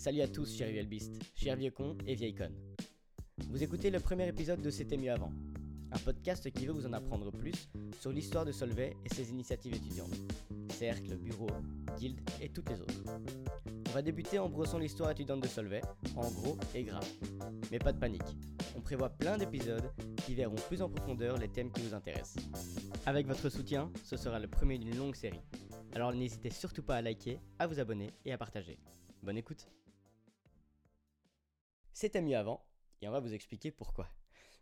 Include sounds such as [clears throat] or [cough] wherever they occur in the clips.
Salut à tous, chers Vieux-Beast, chers vieux cons et vieilles connes. Vous écoutez le premier épisode de C'était mieux avant, un podcast qui veut vous en apprendre plus sur l'histoire de Solvay et ses initiatives étudiantes, cercles, bureaux, guildes et toutes les autres. On va débuter en brossant l'histoire étudiante de Solvay, en gros et grave. Mais pas de panique, on prévoit plein d'épisodes qui verront plus en profondeur les thèmes qui vous intéressent. Avec votre soutien, ce sera le premier d'une longue série. Alors n'hésitez surtout pas à liker, à vous abonner et à partager. Bonne écoute C'était mieux avant, et on va vous expliquer pourquoi.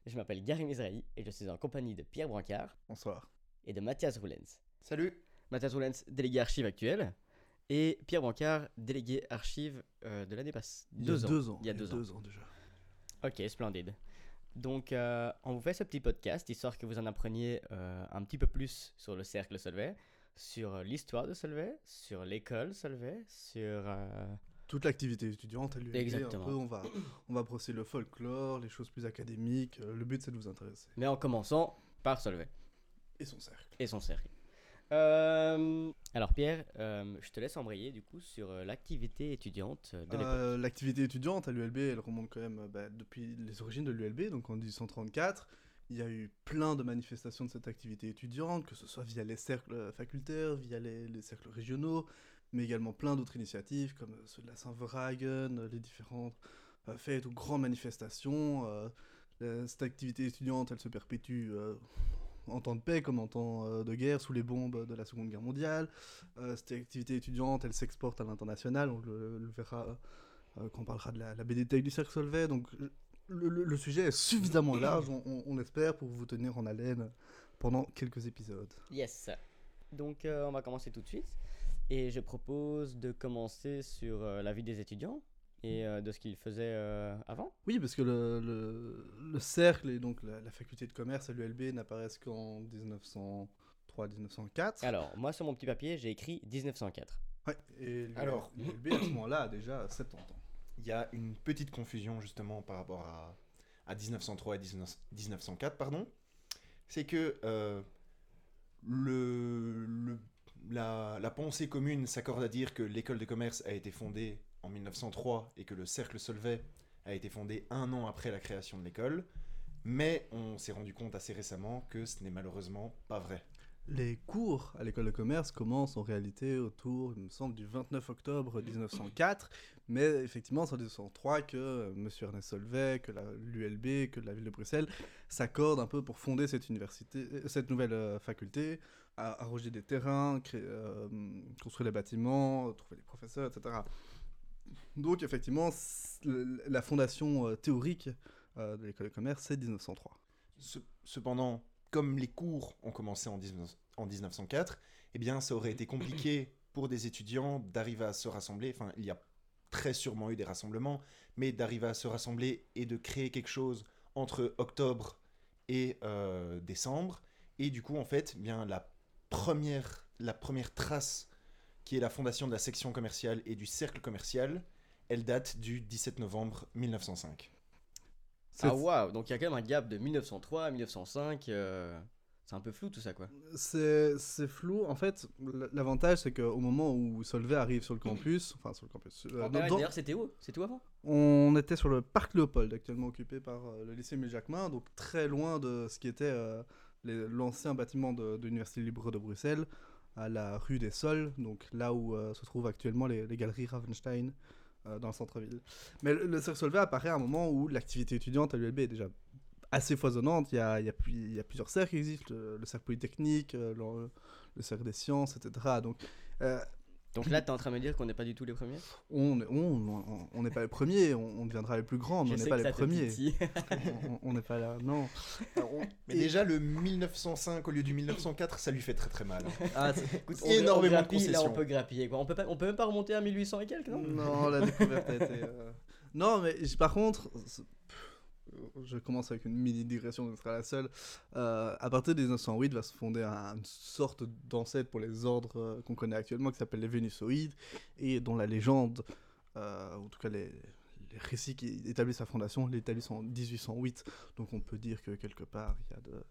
Je m'appelle Gary Mizrahi et je suis en compagnie de Pierre Brancard Bonsoir. et de Mathias Roulens. Salut. Mathias Roulens, délégué archive actuel, et Pierre Brancard, délégué archive euh, de l'année passée. Il y a deux ans. Il y a deux ans. ans déjà. Ok, splendide. Donc, euh, on vous fait ce petit podcast histoire que vous en appreniez euh, un petit peu plus sur le cercle Solvay, sur l'histoire de Solvay, sur l'école Solvay, sur. Toute l'activité étudiante. Un peu, on va, on va brosser le folklore, les choses plus académiques. euh, le but, c'est de vous intéresser. Mais en commençant par Solvay Et son cercle. et son cercle. Euh, alors, Pierre, euh, je te laisse embrayer du coup sur euh, l'activité étudiante de l'époque. L'activité étudiante à l'ULB, elle remonte quand même bah, depuis les origines de l'ULB, donc en 1834. Il y a eu plein de manifestations de cette activité étudiante, que ce soit via les cercles facultaires, via les, les cercles régionaux, mais également plein d'autres initiatives, comme euh, ceux de la Saint-Verhagen, euh, les différentes euh, fêtes ou grandes manifestations. cette activité étudiante, elle se perpétue en temps de paix comme en temps de guerre, sous les bombes de la Seconde Guerre mondiale. Cette activité étudiante, elle s'exporte à l'international, on le, le verra quand on parlera de la, la BDT du Cercle Solvay. Donc le, le- le sujet est suffisamment [coughs] large, on, on- on espère, pour vous tenir en haleine pendant quelques épisodes. Yes. Donc, euh, on va commencer tout de suite. Et je propose de commencer sur euh, la vie des étudiants et euh, de ce qu'ils faisaient euh, avant. Oui, parce que le, le- le cercle et donc la, la faculté de commerce à l'ULB n'apparaissent qu'en 1903-1904. Alors, moi, sur mon petit papier, j'ai écrit 1904. Ouais, et l'ULB Alors. l'ULB, à ce [coughs] moment-là a déjà 70 ans. Il y a une petite confusion justement par rapport à, à 1903 et 19 1904, pardon. C'est que euh, le, le- la, la pensée commune s'accorde à dire que l'école de commerce a été fondée en 1903 et que le cercle Solvay a été fondé un an après la création de l'école. Mais on s'est rendu compte assez récemment que ce n'est malheureusement pas vrai. Les cours à l'école de commerce commencent en réalité autour, il me semble, du 29 octobre 1904, mais effectivement c'est en 1903 que euh, M. Ernest Solvay, que l'ULB, que la ville de Bruxelles s'accordent un peu pour fonder cette, université, euh, cette nouvelle euh, faculté, arroger des terrains, créer, euh, construire les bâtiments, trouver les professeurs, etc. Donc effectivement, la fondation euh, théorique euh, de l'école de commerce, c'est 1903. Ce- Cependant, comme les cours ont commencé en, 19 en 1904, eh bien, ça aurait été compliqué pour des étudiants d'arriver à se rassembler. Enfin, il y a très sûrement eu des rassemblements, mais d'arriver à se rassembler et de créer quelque chose entre octobre et décembre. Et du coup, en fait, eh bien, la première, la première trace qui est la fondation de la section commerciale et du cercle commercial, elle date du 17 novembre 1905. Ah, waouh Donc, il y a quand même un gap de 1903 à 1905. euh, C'est un peu flou tout ça, quoi. C'est c'est flou. En fait, l'avantage, c'est qu'au moment où Solvay arrive sur le campus, [clears throat] enfin sur le campus, euh, dans- D'ailleurs, c'était où? C'était où avant? On était sur le parc Léopold, actuellement occupé par euh, le lycée Émile-Jacquemin, donc très loin de ce qui était euh, l'ancien bâtiment de, l'Université libre de Bruxelles, à la rue des Sols, donc là où euh, se trouvent actuellement les, galeries Ravenstein euh, dans le centre-ville. Mais le, le cercle Solvay apparaît à un moment où l'activité étudiante à l'ULB est déjà assez foisonnante. Il y a, il y a, plusieurs cercles qui existent, le, le cercle polytechnique, euh, le, le cercle des sciences, etc. Donc Donc là, t'es en train de me dire qu'on n'est pas du tout les premiers? On on- on- on n'est pas les premiers, on, deviendra les plus grands, mais Je on n'est pas que les premiers. [laughs] On- n'est pas là, non. Mais Et- déjà, le 1905 au lieu du 1904, ça lui fait très très mal. Ah, c'est- [laughs] Écoute, Énormément on, de Là, on concessions. peut grappiller, quoi. On peut, pas, on peut même pas remonter à 1800 et quelques, non? Non, la découverte a été. euh, Non, mais par contre, c'est- je commence avec une mini digression, ce sera la seule. Euh, à partir de 1908, va se fonder un- une sorte d'ancêtre pour les ordres euh, qu'on connaît actuellement, qui s'appelle les Vénusoïdes, et dont la légende, euh, en tout cas les, récits qui établissent sa fondation, l'établissent en 1808. Donc on peut dire que quelque part, il y a de.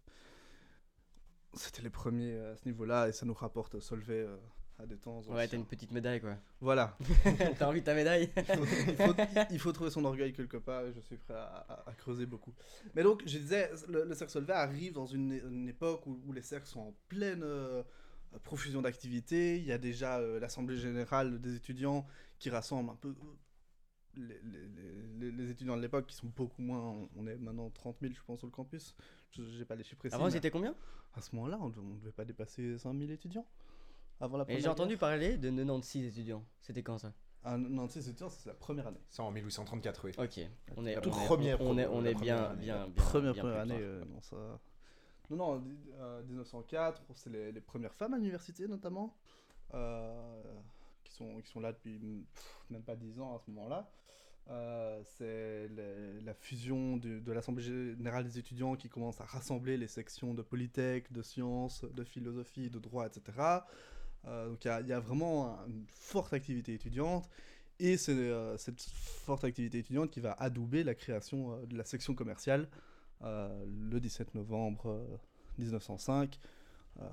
C'était les premiers à ce niveau-là, et ça nous rapporte Solvay euh, à temps Ouais, t'as une petite médaille quoi. Voilà. [laughs] t'as envie de ta médaille [laughs] il, faut, il faut trouver son orgueil quelque part et je suis prêt à, à- à creuser beaucoup. Mais donc, je disais, le, le cercle Solvay arrive dans une, une époque où, où les cercles sont en pleine euh, profusion d'activités. Il y a déjà euh, l'Assemblée générale des étudiants qui rassemble un peu euh, les, les- les- les étudiants de l'époque qui sont beaucoup moins. On est maintenant 30 000, je pense, sur le campus. Je n'ai pas les chiffres précis. Avant, c'était combien? À ce moment-là, on ne devait pas dépasser 5 000 étudiants. Avant la Et première J'ai entendu guerre. parler de 96 étudiants. C'était quand ça? Ah, 96 étudiants, c'est la première année. Ça en 1834, oui. Ok. On est, La on est- première on est, pro- on la est bien, première année. bien, bien. première bien première plus année, euh, non, ça... Non, non, di- euh, 1904, c'est les, les premières femmes à l'université notamment, euh, qui, sont, qui sont là depuis pff, même pas 10 ans à ce moment-là. Euh, c'est la fusion du- de l'Assemblée générale des étudiants qui commence à rassembler les sections de Polytech, de sciences, de philosophie, de droit, etc. Euh, donc il y a- il y, a vraiment un- une forte activité étudiante. Et c'est euh, cette forte activité étudiante qui va adouber la création euh, de la section commerciale le 17 novembre euh, 1905 euh,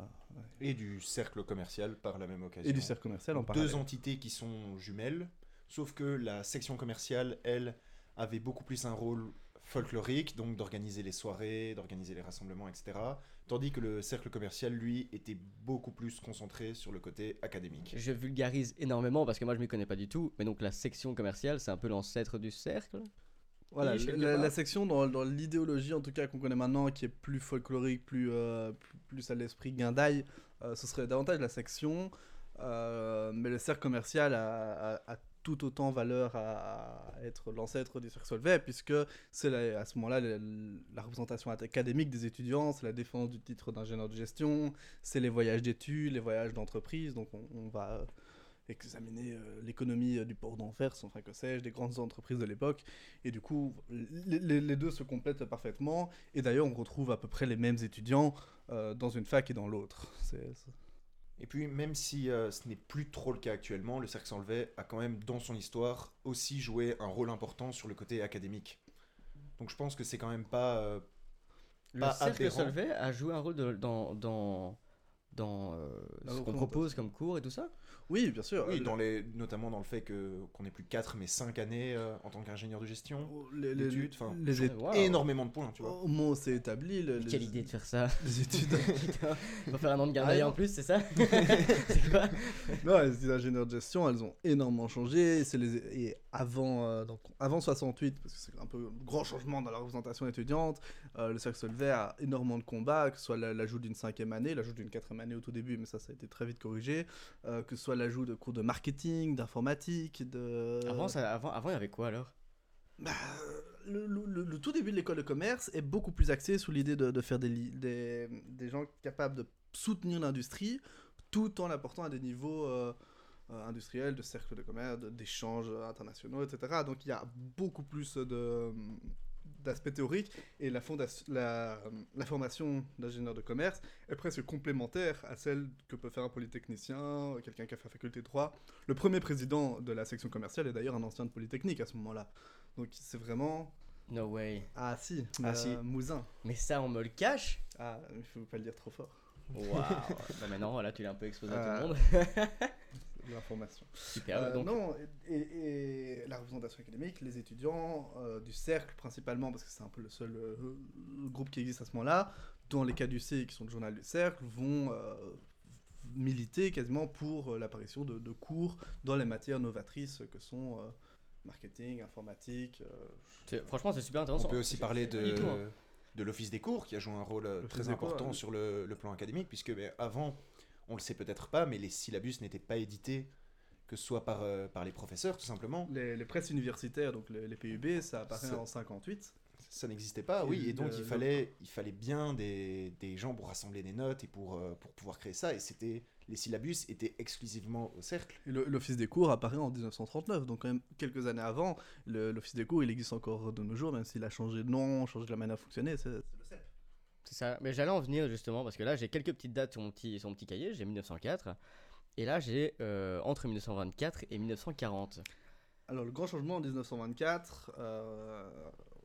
Et du cercle commercial par la même occasion. et du cercle commercial en Donc, parallèle. Deux entités qui sont jumelles, sauf que la section commerciale, elle, avait beaucoup plus un rôle folklorique, donc d'organiser les soirées, d'organiser les rassemblements, etc. Tandis que le cercle commercial, lui, était beaucoup plus concentré sur le côté académique. Je vulgarise énormément parce que moi je m'y connais pas du tout. Mais donc la section commerciale, c'est un peu l'ancêtre du cercle. Voilà, Oui, la, section dans, dans l'idéologie en tout cas qu'on connaît maintenant, qui est plus folklorique, plus, euh, plus, plus à l'esprit guindaille, euh, ce serait davantage la section. euh, mais le cercle commercial a, a- a tout autant valeur à, être l'ancêtre du cercle Solvay, puisque c'est à ce moment-là la, représentation académique des étudiants, c'est la défense du titre d'ingénieur de gestion, c'est les voyages d'études, les voyages d'entreprise. Donc on, va euh, examiner euh, l'économie euh, du port d'Anvers, enfin que sais-je, des grandes entreprises de l'époque. Et du coup, les, deux se complètent parfaitement. Et d'ailleurs, on retrouve à peu près les mêmes étudiants dans une fac et dans l'autre. Et puis, même si euh, ce n'est plus trop le cas actuellement, le cercle Solvay a quand même, dans son histoire, aussi joué un rôle important sur le côté académique. Donc je pense que c'est quand même pas... euh, Le Pas cercle aberrant. Solvay a joué un rôle de- dans, dans, dans euh, La ce qu'on propose comme cours et tout ça. Oui, bien sûr. oui, Euh, dans les, notamment dans le fait que qu'on n'ait plus 4 mais 5 années euh, en tant qu'ingénieur de gestion. les, les, d'études, enfin, études. Waouh. Énormément de points, tu vois. Au moment où c'est établi, le- Mais les, Quelle idée de faire ça [laughs] les études. [laughs] Putain, on va faire un an de gardaille Ah, en plus, c'est ça [laughs] C'est quoi non, les études d'ingénieur de gestion, elles ont énormément changé. C'est les et avant, euh, donc avant 68, parce que c'est un peu un grand changement dans la représentation étudiante. euh, le cercle Solvay a énormément de combats, que ce soit la- l'ajout d'une cinquième année, l'ajout d'une quatrième année au tout début, mais ça, ça a été très vite corrigé. euh, que ce soit l'ajout de cours de marketing, d'informatique, de. avant, ça, avant, avant, il y avait quoi alors? Bah, le, le- le- le tout début de l'école de commerce est beaucoup plus axé sur l'idée de, de faire des, des, des gens capables de soutenir l'industrie tout en l'apportant à des niveaux euh, euh, industriels, de cercles de commerce, d'échanges internationaux, etc. Donc il y a beaucoup plus de d'aspects théoriques et la, la, la formation d'ingénieur de commerce est presque complémentaire à celle que peut faire un polytechnicien, quelqu'un qui a fait faculté de droit. Le premier président de la section commerciale est d'ailleurs un ancien de Polytechnique à ce moment-là. Donc c'est vraiment... No way. Ah si, Ah, euh, si. Mouzin. Mais ça, on me le cache Ah, il faut pas le dire trop fort. Waouh [laughs] Bah maintenant, voilà, tu l'as un peu exposé à Euh, tout le monde. [laughs] L'information. Super, Euh, donc... Non, et, et- et la représentation académique, les étudiants euh, du cercle principalement, parce que c'est un peu le seul euh, groupe qui existe à ce moment-là, dans les cas du C, qui sont le journal du cercle, vont euh, militer quasiment pour euh, l'apparition de, de cours dans les matières novatrices que sont euh, marketing, informatique. euh, Franchement, c'est super intéressant. On peut aussi parler de, de l'Office des cours qui a joué un rôle très cours, important ouais. sur le, le plan académique, puisque ben, avant, on le sait peut-être pas, mais les syllabus n'étaient pas édités, que ce soit par, euh, par les professeurs tout simplement. les, les presses universitaires, donc les, les PUB, ça apparaît Ça- en 58. Ça n'existait pas, Et oui, et donc il, fallait, il fallait bien des, des gens pour rassembler des notes et pour, euh, pour pouvoir créer ça, et c'était les syllabus étaient exclusivement au cercle. L'Office des cours apparaît en 1939, donc quand même quelques années avant. L'Office des cours, il existe encore de nos jours, même s'il a changé de nom, changé de la manière de fonctionner. C'est c'est ça. Mais j'allais en venir justement parce que là j'ai quelques petites dates sur mon petit, sur mon petit cahier. J'ai 1904 et là j'ai euh, entre 1924 et 1940. Alors, le grand changement en 1924, euh,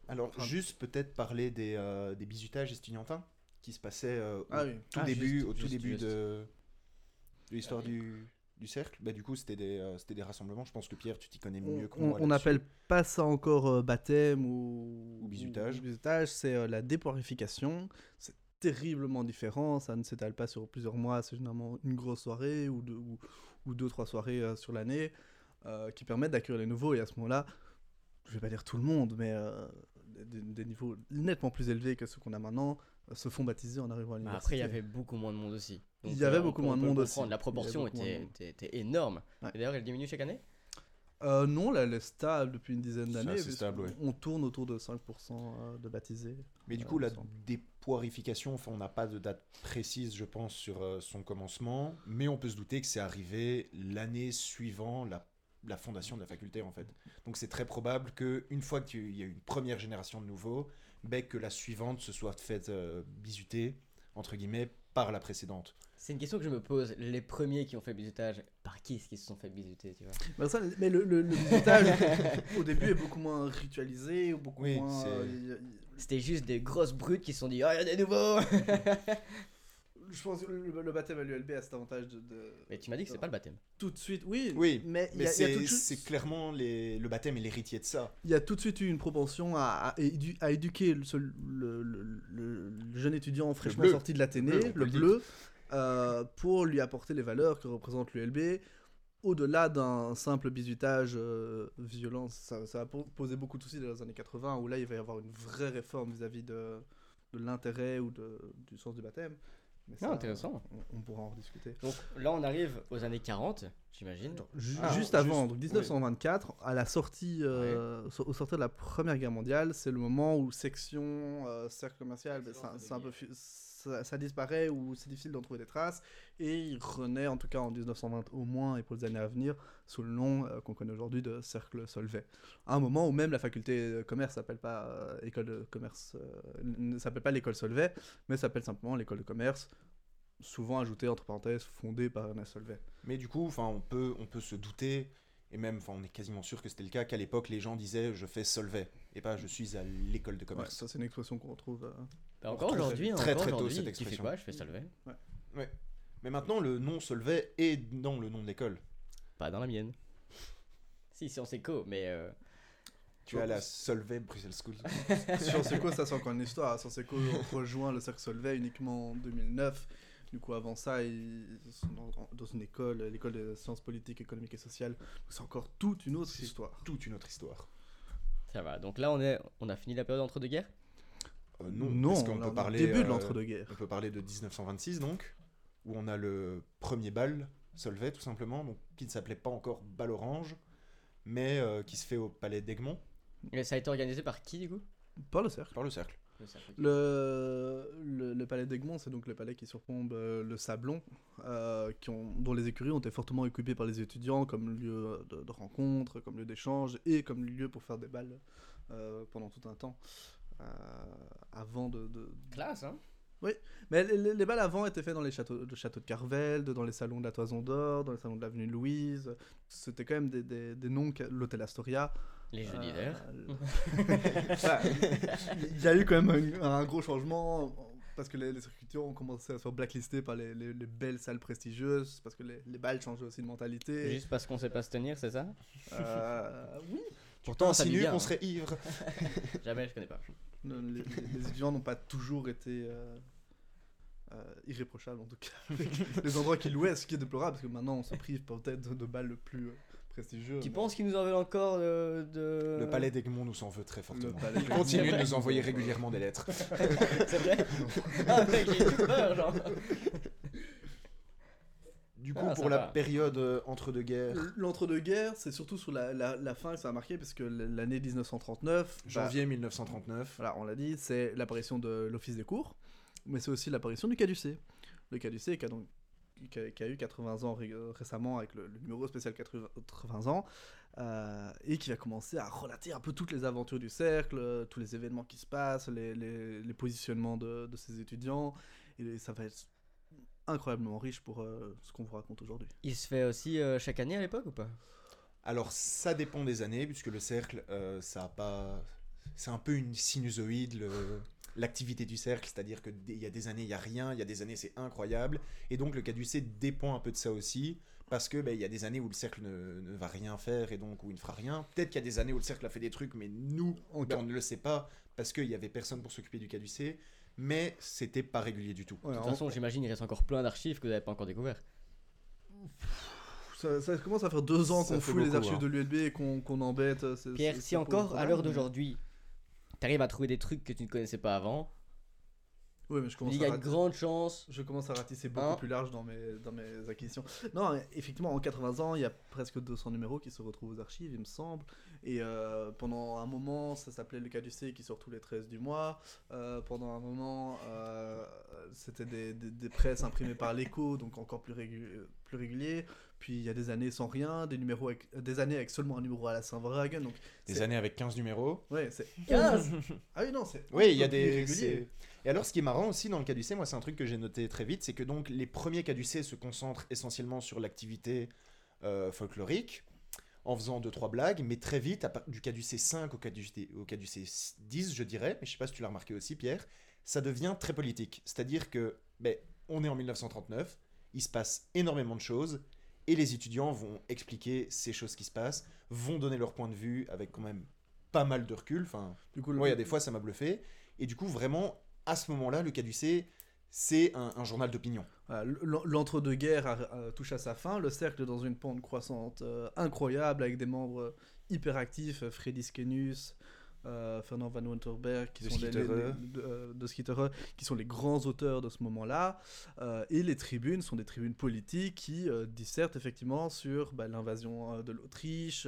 Alors, Enfin- juste peut-être parler des, euh, des bisutages estudiantins qui se passaient euh, au ah oui, tout Ah, début, juste, au tout juste, début juste. de, de l'histoire Euh, du, du cercle bah, Du coup, c'était des, euh, c'était des rassemblements. Je pense que Pierre, tu t'y connais On- mieux que on moi. on là-dessus. n'appelle pas ça encore euh, baptême ou, Ou bizutage, c'est euh, la dépoirification. C'est terriblement différent. Ça ne s'étale pas sur plusieurs mois. C'est généralement une grosse soirée ou deux, ou, ou deux trois soirées euh, sur l'année euh, qui permettent d'accueillir les nouveaux. Et à ce moment-là, je vais pas dire tout le monde, mais euh, des, des niveaux nettement plus élevés que ceux qu'on a maintenant se font baptiser en arrivant à Bah, l'université. après, il y avait beaucoup moins de monde aussi. Il y avait euh, on beaucoup moins de monde aussi. La proportion était, était- était énorme. Ouais. Et D'ailleurs, elle diminue chaque année? Euh, non, là, elle est stable depuis une dizaine d'années. stable, ouais. On tourne autour de 5% euh, de baptisés. Mais du coup, la dépoirification, enfin, on n'a pas de date précise, je pense, sur euh, son commencement, mais on peut se douter que c'est arrivé l'année suivant la, la fondation de la faculté, en fait. Donc c'est très probable qu'une fois qu'il y a une première génération de nouveaux, ben, que la suivante se soit faite euh, bisuter, entre guillemets, par la précédente. C'est une question que je me pose. Les premiers qui ont fait bisutage, par qui est-ce qu'ils se sont fait bisuter, tu vois? Mais, ça, mais le, le, le bisutage, au début, est beaucoup moins ritualisé, ou beaucoup Oui, moins. c'est- euh, C'était juste des grosses brutes qui se sont dit Oh, il y a des nouveaux [laughs] je pense que le, le baptême à l'ULB a cet avantage de, de- Mais tu m'as dit que c'est pas le baptême. tout de suite. Oui, Oui, mais c'est suite- clairement les, le baptême et l'héritier de ça. il y a tout de suite eu une propension à, à, édu- à éduquer le, seul- le, le- le- le jeune étudiant fraîchement sorti de l'Athénée, Le bleu, euh, pour lui apporter les valeurs que représente l'ULB. Au-delà d'un simple bisutage euh, violent, ça, ça a po- posé beaucoup de soucis dans les années 80, où là il va y avoir une vraie réforme vis-à-vis de, de l'intérêt ou de, du sens du baptême. Mais Ah, intéressant. On, on pourra en rediscuter. Donc là, on arrive aux années 40, j'imagine. Ju- Ah, juste avant, juste- donc 1924, à la sortie, euh, au sortir de la Première Guerre mondiale, c'est le moment où section, euh, cercle commercial, ben, ça, ça c'est un veut peu ça, disparaît ou c'est difficile d'en trouver des traces, et il renaît en tout cas en 1920 au moins et pour les années à venir sous le nom euh, qu'on connaît aujourd'hui de cercle Solvay. À un moment où même la faculté de commerce s'appelle pas euh, école commerce, euh, ne s'appelle pas l'école Solvay, mais s'appelle simplement l'école de commerce, souvent ajoutée entre parenthèses fondée par Ernest Solvay. Mais du coup, on peut, on peut se douter, et même, enfin, on est quasiment sûr que c'était le cas, qu'à l'époque, les gens disaient je fais Solvay, et pas je suis à l'école de Ouais, commerce. ça c'est une expression qu'on retrouve. euh, Bah, encore aujourd'hui, très, encore très tôt cette tu fais expression. quoi Je fais Solvay. Mais maintenant, le nom Solvay est dans le nom de l'école. Pas dans la mienne. Si, Sciences Éco, mais euh, Tu as la Solvay Bruxelles School. [laughs] Sciences Éco, ça c'est encore une histoire. Sciences Éco rejoint le cercle Solvay uniquement en 2009. Du coup, avant ça, ils sont dans, dans une école, l'école des sciences politiques, économiques et sociales. C'est encore toute une autre histoire. Toute une autre histoire. ça va. Donc là, on, est, on a fini la période entre-deux-guerres Euh, non, parce qu'on là, on est peut parler. début de euh, l'entre-deux-guerres. On peut parler de 1926 donc, où on a le premier bal Solvay tout simplement, donc qui ne s'appelait pas encore bal orange, mais euh, qui se fait au palais d'Egmont Et ça a été organisé par qui, du coup? Par le cercle. par le cercle. Le. Le, le, le palais d'Egmont, c'est donc le palais qui surplombe euh, le Sablon, euh, qui ont, dont les écuries ont été fortement occupées par les étudiants comme lieu de, de rencontre, comme lieu d'échange et comme lieu pour faire des balles euh, pendant tout un temps. avant de, de- Classe, hein Mais les, les- les balles avant étaient faits dans les châteaux, le château de Carvelde, dans les salons de la Toison d'Or, dans les salons de l'avenue Louise. C'était quand même des, des, des noms, que- l'hôtel Astoria. Les jeux Euh, d'hiver. [laughs] Il y a eu quand même un, un gros changement parce que les, les circuiteurs ont commencé à se faire blacklister par les, les- les belles salles prestigieuses, parce que les, les balles changeaient aussi de mentalité. Juste parce qu'on sait pas se tenir, c'est ça? Euh, oui, Pourtant, ça dit Insinue bien. qu'on hein. serait ivre. [laughs] Jamais, je connais pas. le- les, les- les étudiants n'ont pas toujours été euh, euh, irréprochables, en tout cas. avec [laughs] les endroits qu'ils louaient, ce qui est déplorable, parce que maintenant on se prive peut-être de, de balles le plus prestigieux. Tu penses qu'ils nous en veulent encore euh, de. Le palais d'Egmont nous en veut très fortement. palais Il continue de nous envoyer régulièrement des lettres. [laughs] C'est vrai [laughs] Ah, mec, j'ai eu peur, genre. Du coup, Ah, pour la période euh, entre deux guerres, L'entre-deux-guerres, c'est surtout sur la, la, la fin que ça a marqué, parce que l'année 1939, bah, janvier 1939, Voilà, on l'a dit, c'est l'apparition de l'office des cours, mais c'est aussi l'apparition du caducé. Le caducé qui a donc qui a, qui a eu 80 ans ré- récemment avec le, le numéro spécial 80 ans, euh, et qui va commencer à relater un peu toutes les aventures du cercle, tous les événements qui se passent, les, les- les positionnements de, de ses étudiants, et ça va être incroyablement riche pour euh, ce qu'on vous raconte aujourd'hui. Il se fait aussi euh, chaque année à l'époque ou pas? Alors ça dépend des années, puisque le cercle, euh, ça a pas, c'est un peu une sinusoïde le- l'activité du cercle, c'est-à-dire que il y a des années il y a rien, il y a des années c'est incroyable, et donc le caducée dépend un peu de ça aussi, parce que ben, il y a des années où le cercle ne, ne va rien faire et donc où il ne fera rien. Peut-être qu'il y a des années où le cercle a fait des trucs, mais nous, En ben, on ne le sait pas parce qu'il y avait personne pour s'occuper du caducé. Mais c'était pas régulier du tout. Ouais, De toute façon, j'imagine il reste encore plein d'archives que vous n'avez pas encore découvert. ça, ça commence à faire deux ans qu'on fait fout les archives hein. de l'ULB et qu'on qu'on embête. Pierre, c'est- si encore, à l'heure mais- d'aujourd'hui, t'arrives à trouver des trucs que tu ne connaissais pas avant, Oui, mais je commence il y a grande chance. Je commence à ratisser beaucoup Hein plus large dans mes, dans mes acquisitions. Non, effectivement, en 80 ans, il y a presque 200 numéros qui se retrouvent aux archives, il me semble. Et euh, pendant un moment, ça s'appelait le Caducé qui sort tous les 13 du mois. Euh, pendant un moment, euh, c'était des, des- des presses imprimées par l'écho, donc encore plus, régu- plus régulier. Puis il y a des années sans rien, des, numéros avec- des années avec seulement un numéro à la Saint-Vragen. Donc, Des années avec 15 numéros. Ouais, c'est 15 [laughs] Ah oui, non, c'est. Oui, il y a des. Et alors, ce qui est marrant aussi dans le caducé, moi, c'est un truc que j'ai noté très vite, c'est que donc les premiers caducés se concentrent essentiellement sur l'activité euh, folklorique, en faisant deux trois blagues, mais très vite, du caducé 5 au caducé, au caducé 10, je dirais, mais je sais pas si tu l'as remarqué aussi, Pierre, ça devient très politique. C'est-à-dire que, ben, on est en 1939, il se passe énormément de choses, et les étudiants vont expliquer ces choses qui se passent, vont donner leur point de vue avec quand même pas mal de recul. Enfin, Du coup, Ouais, il y a des fois, ça m'a bluffé. Et du coup, vraiment, à ce moment-là, le Caducé, c'est un, un journal d'opinion. L'entre-deux-guerres touche à sa fin, le cercle dans une pente croissante euh, incroyable avec des membres euh, hyper actifs, euh, Freddy Skenus, euh, Fernand Van Winterberg, qui De sont les, de, euh, de qui sont les grands auteurs de ce moment-là. Euh, et les tribunes sont des tribunes politiques qui euh, dissertent effectivement sur bah, l'invasion de l'Autriche,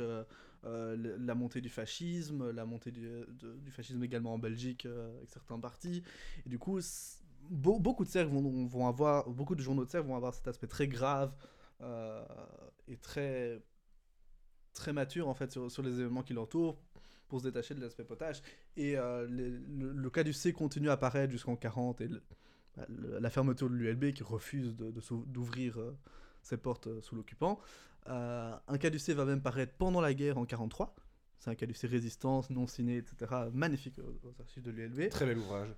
la montée du fascisme, la montée du, de- du fascisme également en Belgique avec certains partis. Et du coup, beaucoup de cercles vont, vont avoir, beaucoup de journaux de cercles vont avoir cet aspect très grave et très très mature en fait sur, sur les événements qui l'entourent pour se détacher de l'aspect potage. Et euh, le, cas du C continue à apparaître jusqu'en 40 et bah, la fermeture de l'ULB qui refuse d'ouvrir euh, ses portes euh, sous l'occupant. Un cas du C va même paraître pendant la guerre en 43. C'est un cas du C résistance, non signé, etc. Magnifique aux, aux archives de l'ULB. Très bel ouvrage.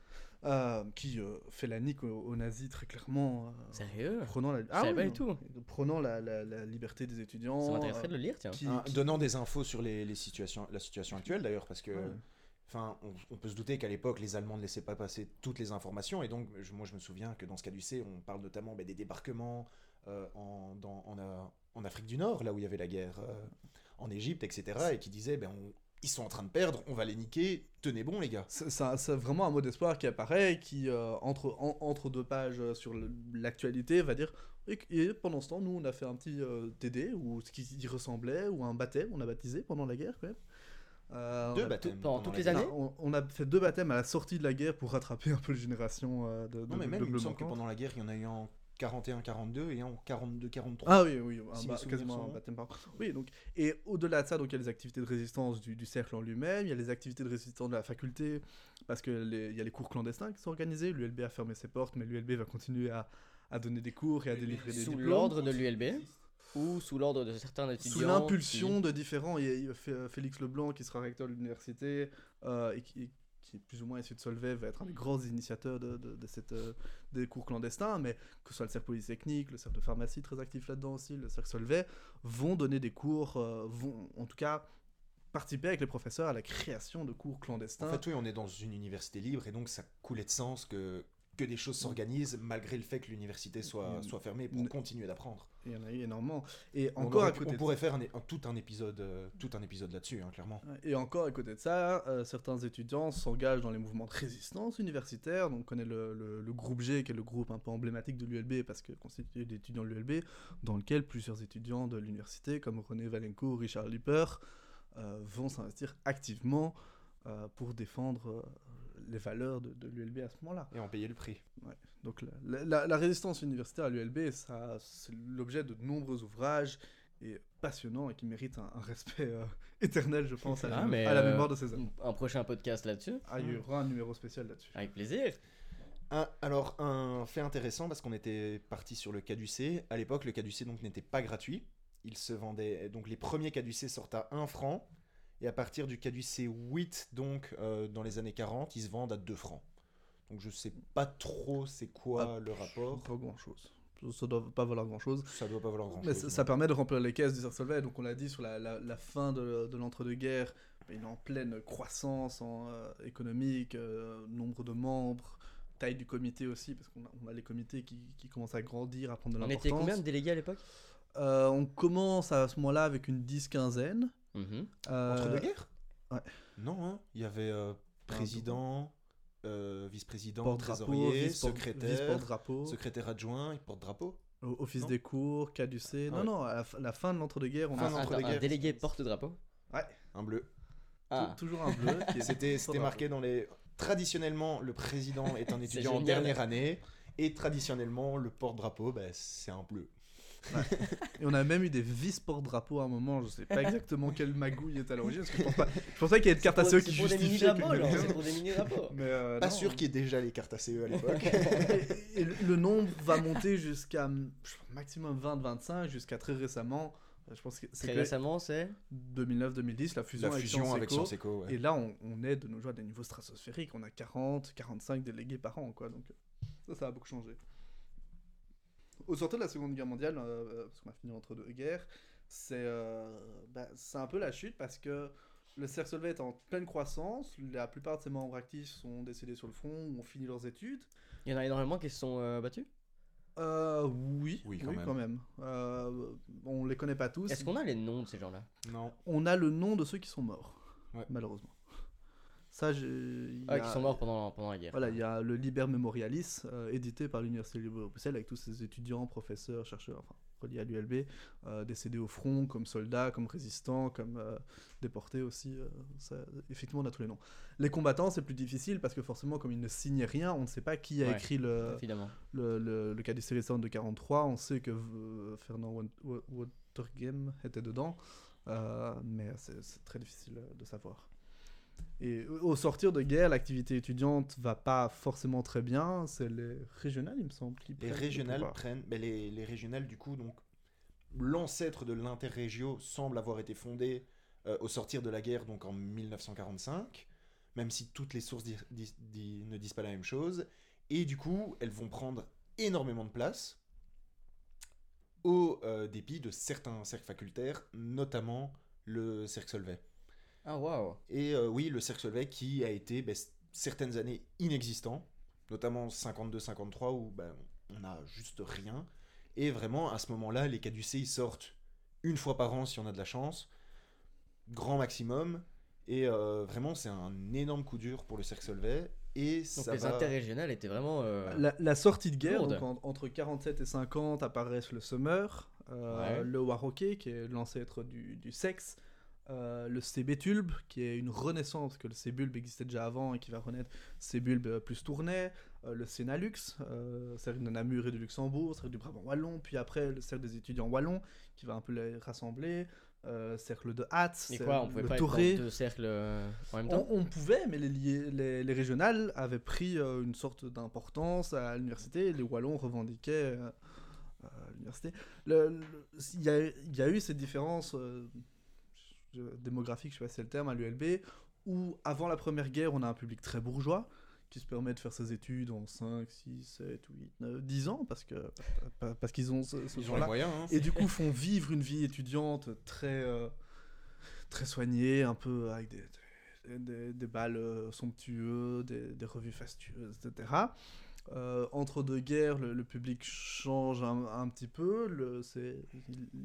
Euh, qui euh, fait la nique aux, aux nazis très clairement. euh, Sérieux? Prenant la, pas oui, du tout. Prenant la, la- la liberté des étudiants. Ça m'intéresserait euh, de le lire, tiens. qui- qui- donnant des infos sur les, les situations, la situation actuelle, d'ailleurs, parce que. Ouais. Enfin, on, on peut se douter qu'à l'époque, les Allemands ne laissaient pas passer toutes les informations, et donc, je- moi, je me souviens que dans ce Caducé, on parle notamment ben, des débarquements euh, en, dans- en, euh, en Afrique du Nord, là où il y avait la guerre, euh, en Égypte, etc., et qui disaient, ben, on- ils sont en train de perdre, on va les niquer, tenez bon, les gars. C'est vraiment un mot d'espoir qui apparaît, qui, euh, entre, en- entre deux pages euh, sur l'actualité, va dire et, et pendant ce temps, nous, on a fait un petit euh, TD, ou ce qui y ressemblait, ou un baptême, on a baptisé pendant la guerre, quand même. Euh, Deux baptêmes. pendant toutes les années on, on a fait deux baptêmes à la sortie de la guerre pour rattraper un peu les générations euh, de, de, Non, mais même, de il me semble que pendant la guerre, il y en a eu en 41-42 et en 42-43. Ah oui, oui, un Si ba- mes souvenirs quasiment un baptême par Oui, donc, et au-delà de ça, donc, il y a les activités de résistance du, du cercle en lui-même, il y a les activités de résistance de la faculté, parce qu'il y a les cours clandestins qui sont organisés, l'ULB a fermé ses portes, mais l'ULB va continuer à, à donner des cours et à délivrer des Sous l'ordre de l'ULB ou sous l'ordre de certains étudiants Sous l'impulsion de différents, il y a- Félix Leblanc qui sera recteur de l'université euh, et qui, qui est plus ou moins issu de Solvay, va être un des grands initiateurs de, de- de cette, euh, des cours clandestins, mais que ce soit le cercle polytechnique, le cercle de pharmacie très actif là-dedans aussi, le cercle Solvay, vont donner des cours, euh, vont en tout cas participer avec les professeurs à la création de cours clandestins. En fait, oui, on est dans une université libre et donc ça coulait de sens que, que des choses s'organisent malgré le fait que l'université soit, Mm. soit fermée pour Mm. continuer d'apprendre. Il y en a eu énormément. Et On, encore aurait à côté on de pourrait faire un, un- tout un épisode, euh, tout un épisode là-dessus, hein, clairement. Et encore à côté de ça, euh, certains étudiants s'engagent dans les mouvements de résistance universitaire. Donc on connaît le, le- le groupe G, qui est le groupe un peu emblématique de l'ULB, parce que constitué d'étudiants de l'ULB, dans lequel plusieurs étudiants de l'université, comme René Valencourt, Richard Lipper, euh, vont s'investir activement pour défendre les valeurs de, de l'ULB à ce moment-là. Et en payer le prix. Donc la, la- la résistance universitaire à l'ULB, ça, c'est l'objet de nombreux ouvrages et passionnants et qui méritent un, un respect euh, éternel, je pense, à, la, Ah, mais, à la euh, mémoire de ces hommes. Un prochain podcast là-dessus. Ah, il y aura un numéro spécial là-dessus. Avec plaisir. Un- alors, un fait intéressant, parce qu'on était parti sur le caducé. À l'époque, le caducé donc n'était pas gratuit. Il se vendait. Donc, les premiers caducés sortent à 1 franc. Et à partir du caducé 8, donc euh, dans les années 40, ils se vendent à 2 francs. Donc, je sais pas trop c'est quoi Ah, le rapport. Pas grand-chose. ça doit pas valoir grand chose. Ça doit pas valoir grand Mais chose. ça, ça permet de remplir les caisses du Cercle Solvay. Donc on l'a dit sur la, la- la fin de, de l'entre-deux-guerres, il est en pleine croissance en, euh, économique, euh, nombre de membres, taille du comité aussi, parce qu'on a, on a les comités qui, qui commencent à grandir, à prendre de On l'importance. était combien de délégués à l'époque? Euh, On commence à ce moment-là avec une dix-quinzaine. Entre Euh, deux guerres ouais. Non, hein. il y avait euh, président, euh, vice-président, porte-drapeau, trésorier, vice-port- secrétaire, secrétaire adjoint, et porte-drapeau. office Non des cours, caducé. Ah Non, ouais. non, à la, fin de l'entre-deux-guerres, on a un, délégué porte-drapeau Un bleu. Ah, tou- toujours un bleu. [laughs] C'était marqué dans les. Traditionnellement, le président est un [laughs] étudiant en dernière année. Et traditionnellement, le porte-drapeau, bah, c'est un bleu. [laughs] Et on a même eu des vice-porte-drapeaux à un moment, je sais pas exactement quelle magouille est à l'origine, parce que je pense pas, je pense pas qu'il y ait de carte à pour- ceux c'est qui des justifiaient c'est pour des mini-drapeaux. Mais euh, Pas non. sûr qu'il y ait déjà les cartes ACE à l'époque. [laughs] et, et le, nombre va monter jusqu'à maximum 20-25, jusqu'à très récemment. Je pense que c'est Très récemment, c'est 2009-2010, la fusion, La avec fusion avec. Sciences ouais. Et là, on, on est de nos jours à des niveaux stratosphériques. On a 40, 45 délégués par an, quoi. Donc, euh, ça, ça a beaucoup changé. Au sortir de la Seconde Guerre mondiale, euh, euh, parce qu'on a fini entre deux guerres, c'est euh, bah, c'est un peu la chute parce que le Cercle Solvay est en pleine croissance. La plupart de ses membres actifs sont décédés sur le front ou ont fini leurs études. Il y en a énormément qui se sont euh, battus? Euh, oui, Oui, oui, quand quand même. même. Euh, on les connaît pas tous. Est-ce qu'on a les noms de ces gens-là? Non. On a le nom de ceux qui sont morts, Ouais. malheureusement. Ça, y Ah, a- qui sont morts pendant, pendant la guerre. Voilà, il y a le Liber Memorialis, euh, édité par l'Université libre de Bruxelles, avec tous ses étudiants, professeurs, chercheurs, enfin, reliés à l'ULB, euh, décédés au front, comme soldats, comme résistants, comme euh, déportés aussi. euh, ça- effectivement, on a tous les noms. Les combattants, c'est plus difficile parce que forcément, comme ils ne signaient rien, on ne sait pas qui a Ouais. écrit le, le, le, le cas Célestin de 43. On sait que euh, Fernand Wa- Wa- Watergem était dedans, euh, mais c'est très difficile de savoir. Et au sortir de guerre, l'activité étudiante va pas forcément très bien. C'est les régionales, il me semble, qui Les régionales prennent. ben, les, les régionales, du coup, donc. L'ancêtre de l'interrégio semble avoir été fondé euh, au sortir de la guerre, donc en 1945, même si toutes les sources di- di- di- ne disent pas la même chose. Et du coup, elles vont prendre énormément de place au euh, dépit de certains cercles facultaires, notamment le cercle Solvay. Ah, waouh Et euh, oui, le cercle Solvay qui a été ben, certaines années inexistant, notamment 52-53 où ben, on n'a juste rien. Et vraiment, à ce moment-là, les caducés ils sortent une fois par an si on a de la chance, grand maximum. Et euh, vraiment, c'est un énorme coup dur pour le cercle Solvay. Et Donc ça les va... interrégionales étaient vraiment... euh, La, la sortie de guerre, Lourde. donc en- entre 47 et 50 apparaissent le Summer, euh, Ouais. le Warroquet, qui est l'ancêtre du, du sexe, euh, le Cébulbe, qui est une renaissance, que le Cébulbe existait déjà avant et qui va renaître, Cébulbe euh, plus tournai, euh, le Sénalux, euh, cercle de Namur et du Luxembourg, cercle du Brabant wallon, puis après le cercle des étudiants wallons, qui va un peu les rassembler, euh, cercle de Hatz, cercle- quoi, on pouvait pas être deux cercles en même On, temps on pouvait, mais les, liés- les, les régionales avaient pris une sorte d'importance à l'université. Les Wallons revendiquaient l'université. Il y, y a eu ces différences euh, je- sais pas si c'est le terme, à l'ULB, où avant la Première Guerre, on a un public très bourgeois qui se permet de faire ses études en 5, 6, 7, 8, 9, 10 ans, parce que parce qu'ils ont ce, ce Ils ont les moyens. hein. et du coup [laughs] font vivre une vie étudiante très euh, très soignée un peu avec des des, des- des balles euh, somptueux des, des revues fastueuses etc Euh, entre deux guerres le, public change un, petit peu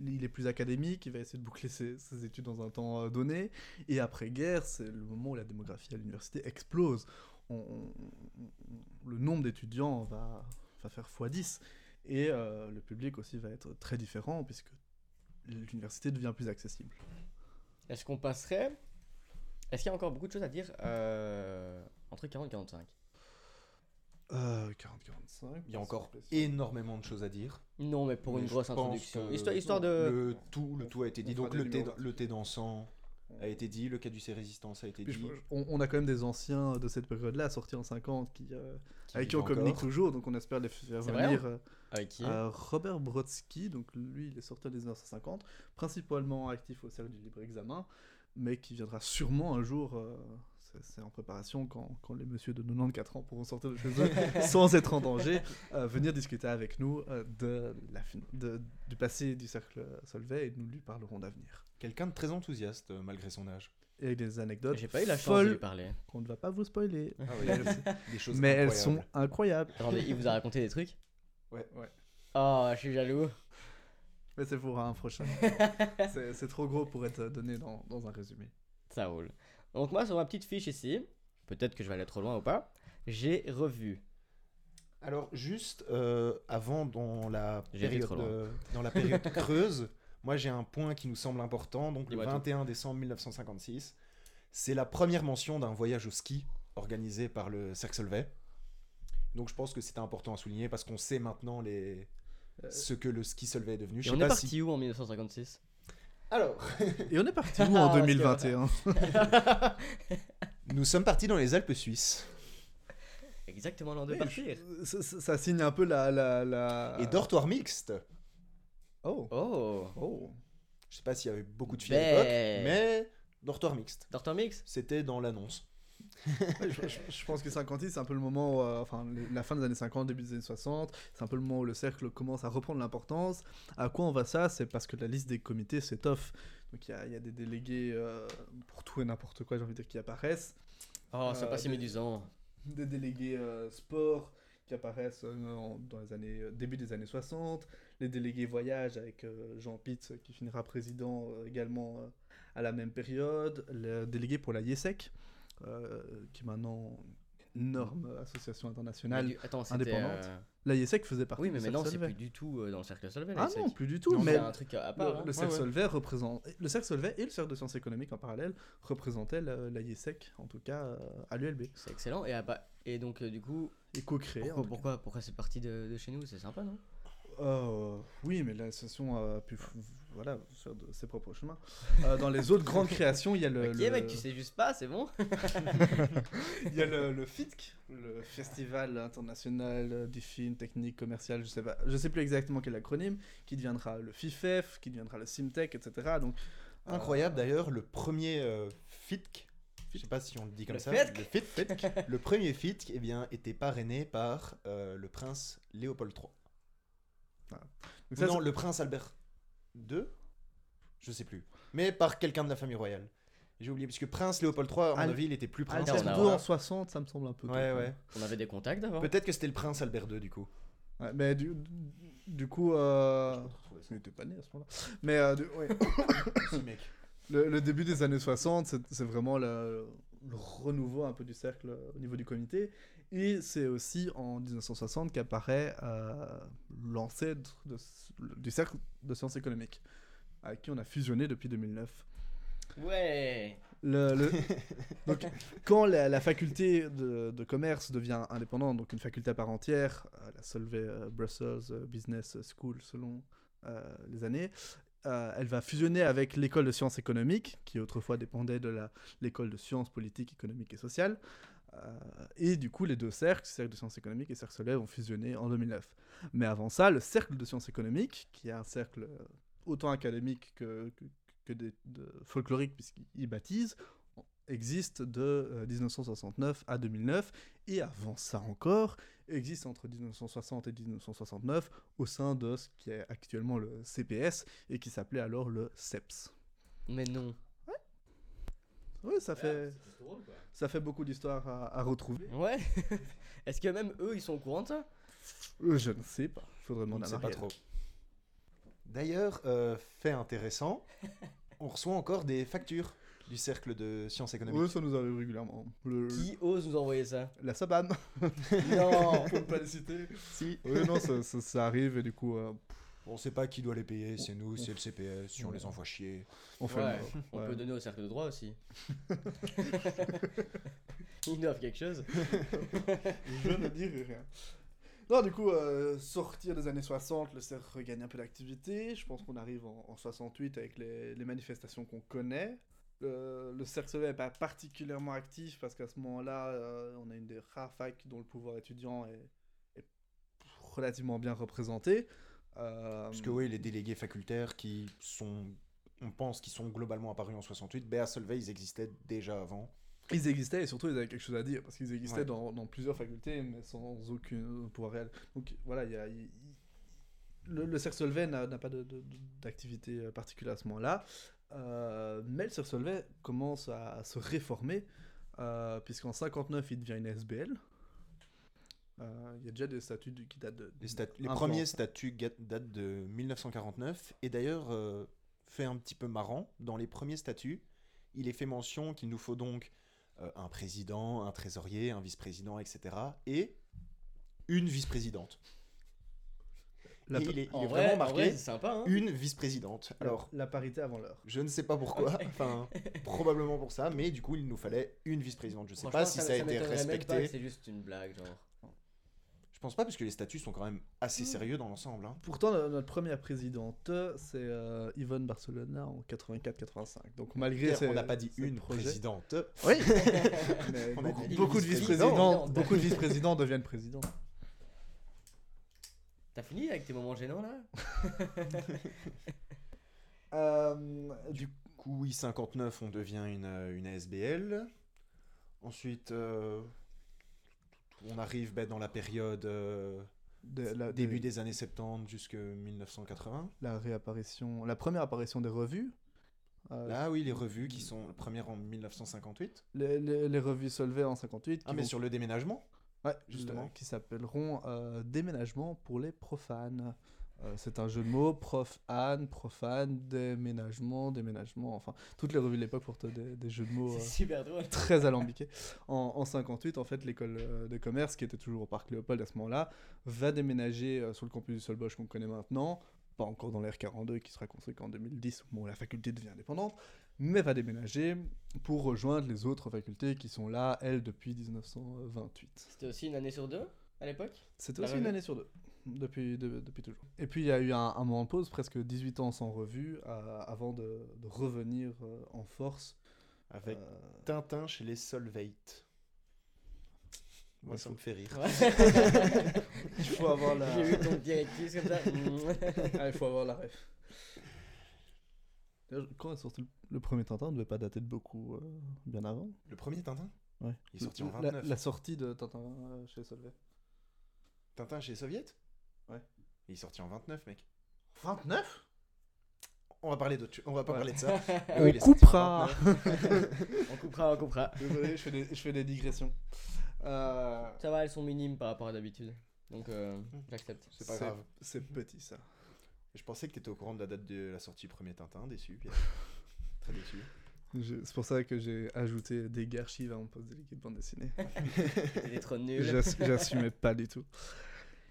il, est plus académique il va essayer de boucler ses, études dans un temps euh, donné. Et après guerre c'est le moment où la démographie à l'université explose. Le nombre d'étudiants va, faire x10 et euh, le public aussi va être très différent puisque l'université devient plus accessible. Est-ce qu'on passerait... Est-ce qu'il y a encore beaucoup de choses à dire entre 40 et 45 Euh, 40-45. Il y a encore énormément de choses à dire. Non, mais pour Mais une grosse introduction. Histoire, histoire de... Le tout, le tout a été dit. Donc le thé, le thé dansant a été dit, le caducé résistance a été Puis je- dit. on, on a quand même des anciens de cette période-là sortis en 50 qui, euh, avec qui on communique encore. toujours, donc on espère les faire C'est vrai, venir. euh, Avec qui euh, Robert Brodsky, donc lui il est sorti en 1950, principalement actif au cercle du libre examen, mais qui viendra sûrement un jour euh, c'est- en préparation quand, quand les messieurs de 94 ans pourront sortir de chez eux [laughs] sans être en danger, euh, venir discuter avec nous euh, de la fin- de- du passé du cercle Solvay et nous lui parlerons d'avenir. Quelqu'un de très enthousiaste, euh, malgré son âge. Et avec des anecdotes J'ai pas eu la chance de lui folles parler. qu'on ne va pas vous spoiler. Ah oui, des choses [laughs] Mais elles sont incroyables. Attendez, il vous a raconté des trucs Ouais. Ouais. Oh, je suis jaloux. Mais c'est pour un prochain. [laughs] c'est c'est trop gros pour être donné dans, dans un résumé. Ça roule. Donc moi, sur ma petite fiche ici, peut-être que je vais aller trop loin ou pas, j'ai revu. Alors, juste euh, avant, dans la période, euh, dans la période [laughs] creuse, moi j'ai un point qui nous semble important. Donc, le Dis-moi tout. 21 décembre 1956, c'est la première mention d'un voyage au ski organisé par le Cercle Solvay. Donc, je pense que c'était important à souligner parce qu'on sait maintenant les... Euh, ce que le ski Solvay est devenu. Je Et sais on est parti si- où en 1956 Alors, Et on est parti où Ah, en parce que- 2021 nous sommes partis dans les Alpes suisses. Exactement l'an de Oui, partir. je- ça, ça- ça signe un peu la. la, la... Et dortoir mixte. Oh. Oh Oh. Je sais pas s'il y avait beaucoup de filles à Ben. l'époque, mais dortoir mixte. Dortoir Mix C'était dans l'annonce. Je, je- je pense que 56, c'est un peu le moment, où, euh, enfin, la fin des années 50, début des années 60, c'est un peu le moment où le cercle commence à reprendre l'importance. À quoi on va ça? C'est parce que la liste des comités s'étoffe. Donc il y a, il y a des délégués euh, pour tout et n'importe quoi, j'ai envie de dire, qui apparaissent. Oh, c'est Euh, pas si des- médusant. Des délégués euh, sport qui apparaissent en- dans les années, début des années 60. Les délégués voyage avec Jean Pitts qui finira président également à la même période. Le délégué pour la IESEC, euh, qui est maintenant une énorme association internationale. Du- Attends, indépendante. euh, La IESEC faisait partie Oui, mais maintenant, c'est plus du tout euh, dans le cercle Solvay. Ah les non, plus du tout. Non, mais un truc à part. le, hein. le Cercle Ouais, ouais. Solvay représente le Cercle Solvay et le Cercle de sciences économiques en parallèle représentaient la, la IESEC, en tout cas euh, à l'ULB. C'est excellent. Et, à et donc, euh, du coup, Et co-créé. pourquoi, pourquoi, pourquoi c'est parti de, de chez nous? C'est sympa, non? Euh, oui, mais l'association a pu voilà, de ses propres chemins. Euh, dans les autres grandes créations, il y a le, Ok, le- mec, tu sais juste pas, c'est bon [laughs] il y a le, le FITC, le Festival international du film technique commercial, je sais pas, je sais plus exactement quel acronyme, qui deviendra le FIFEF, qui deviendra le Simtech, etc. Donc euh, Incroyable d'ailleurs, le premier euh, FITC, je sais pas si on le dit comme Le ça, FITC. le FITC, [laughs] le premier FITC eh bien, était parrainé par euh, le prince Léopold III. donc ça, non, le prince Albert II Je sais plus. Mais par quelqu'un de la famille royale. J'ai oublié, puisque prince Léopold III, à mon Al- avis, il était plus prince. Albert II en 60, ça me semble un peu. Ouais, ouais. On avait des contacts d'avant Peut-être que c'était le prince Albert II, du coup. Ouais, mais du, du coup, euh... je n'étais pas né à ce moment-là. Mais euh, du- ouais. [coughs] Si, mec. Le, le début des années 60, c'est c'est vraiment le, le renouveau un peu du cercle euh, au niveau du comité. Et c'est aussi en 1960 qu'apparaît euh, l'ancêtre du cercle de sciences économiques, avec qui on a fusionné depuis 2009. Ouais Le, le- [laughs] donc, quand la, la faculté de, de commerce devient indépendante, donc une faculté à part entière, euh, la Solvay euh, Brussels euh, Business School selon euh, les années, elle va fusionner avec l'école de sciences économiques, qui autrefois dépendait de l'école de sciences politiques, économiques et sociales. Euh, et du coup, les deux cercles, cercle de sciences économiques et cercle Solvay, vont fusionner en 2009. Mais avant ça, le cercle de sciences économiques, qui est un cercle euh, autant académique que, que, que des- de folklorique, puisqu'il baptise, existe de euh, 1969 à 2009, et avant ça encore, existe entre 1960 et 1969 au sein de ce qui est actuellement le CPS, et qui s'appelait alors le CEPS. Mais non. Oui, ça fait, ça fait beaucoup d'histoires à, à retrouver. Ouais [laughs] Est-ce que même eux, ils sont au courant de ça? Euh, je ne sais pas, faudrait On ne demander à pas trop. D'ailleurs, euh, fait intéressant, [laughs] on reçoit encore des factures du cercle de sciences économiques. Oui, ça nous arrive régulièrement. Le- Qui ose nous envoyer ça? La Sabane, Non [laughs] ne pas les citer. Si. Oui, non, ça, ça- ça arrive, et du coup, euh, On sait pas qui doit les payer, c'est nous, c'est le CPS, si on les envoie chier. on fait Ouais, le- On ouais. peut donner au cercle de droit aussi. [laughs] [laughs] Ils doivent quelque chose. [laughs] Je ne dirai rien. Non, du coup, euh, sortir des années 60, le cercle regagne un peu d'activité. Je pense qu'on arrive en, en 68 avec les, les manifestations qu'on connaît. Le, le cercle n'est pas particulièrement actif parce qu'à ce moment-là, euh, on a une des rares facs dont le pouvoir étudiant est, est relativement bien représenté. Euh, Parce que oui, les délégués facultaires qui sont, on pense qu'ils sont globalement apparus en 68, ben à Solvay, ils existaient déjà avant. Ils existaient et surtout ils avaient quelque chose à dire parce qu'ils existaient Ouais. dans, dans plusieurs facultés mais sans aucun pouvoir réel. Donc voilà, il y a, il- il- le, le cercle Solvay n'a pas d'activité euh, particulière à ce moment-là, Euh, mais le cercle Solvay commence à, à se réformer euh, puisqu'en 59 il devient une SBL. Euh, Il y a déjà des statuts du- qui datent de. Les, stat- les premiers ga- datent de 1949 et d'ailleurs euh, fait un petit peu marrant dans les premiers statuts il est fait mention qu'il nous faut donc euh, un président un trésorier un vice-président etc et une vice-présidente La, il est, il En est vrai, vraiment en marqué vrai, c'est sympa. Hein une vice-présidente alors la parité avant l'heure. je ne sais pas pourquoi enfin probablement pour ça mais du coup il nous fallait une vice-présidente je sais pas si ça, a été respecté C'est juste une blague, genre. Je pense pas parce que les statuts sont quand même assez sérieux dans l'ensemble hein. Pourtant, no- notre première présidente, c'est euh, Yvonne Barcelona en 84-85. Donc malgré ces- on n'a pas dit une présidente Oui, [laughs] mais On a beaucoup, de vice-présidents, beaucoup de vice-présidents deviennent présidents. T'as fini avec tes moments gênants là? Du [laughs] Du coup, oui, 59, on devient une, euh, une ASBL. Ensuite, euh, on arrive ben, dans la période euh, de- la, début de- des années 70 jusqu'à 1980. la réapparition, la première apparition des revues. Euh, Là, oui, les revues qui sont la première en 1958. les, les- les revues Solvay en 58, Ah, mais vont- sur le déménagement ouais, justement. le- qui s'appelleront euh, Déménagement pour les profanes. Euh, c'est un jeu de mots, prof Anne, profane, déménagement, déménagement, enfin, toutes les revues de l'époque portent des, des jeux de mots euh, super drôle. [laughs] très alambiqués. En, en 58, en fait, l'école euh, de commerce, qui était toujours au parc Léopold à ce moment-là, va déménager sur le campus du Solbosch qu'on connaît maintenant, pas encore dans l'ère 42 qui sera construit qu'en 2010, où la faculté devient indépendante, mais va déménager pour rejoindre les autres facultés qui sont là, elles, depuis 1928. C'était aussi une année sur deux à l'époque? C'était aussi une année sur deux, depuis, de- depuis toujours. Et puis il y a eu un, un moment de pause, presque 18 ans sans revue, euh, avant de, de revenir euh, en force. avec Euh, Tintin chez les Solvate. Moi, Ouais, ça me fait rire. [laughs] il faut avoir la... J'ai vu ton directrice comme ça. [laughs] Ah, il faut avoir la ref. Quand est sorti le, premier Tintin, ne devait pas dater de beaucoup euh, bien avant. Le premier Tintin? Ouais. Il est sorti en La- 29. La, sortie de Tintin euh, chez Solvay. Tintin chez les Soviets Ouais. Il est sorti en 29, mec. 29 On va parler d'autre. On va pas Ouais. parler de ça. [laughs] On Oui, il est en coupera 29. [laughs] on coupera, on coupera. Désolé, je fais des, je fais des digressions. Euh, Ça va, elles sont minimes par rapport à d'habitude. Donc euh, j'accepte. C'est pas grave. C'est petit ça. Je pensais que tu étais au courant de la date de la sortie du premier Tintin, déçu. Pierre. [laughs] Très déçu. C'est pour ça que j'ai ajouté des archives à mon poste de l'équipe bande dessinée. T'es trop nul. J'ass- J'assumais pas du tout.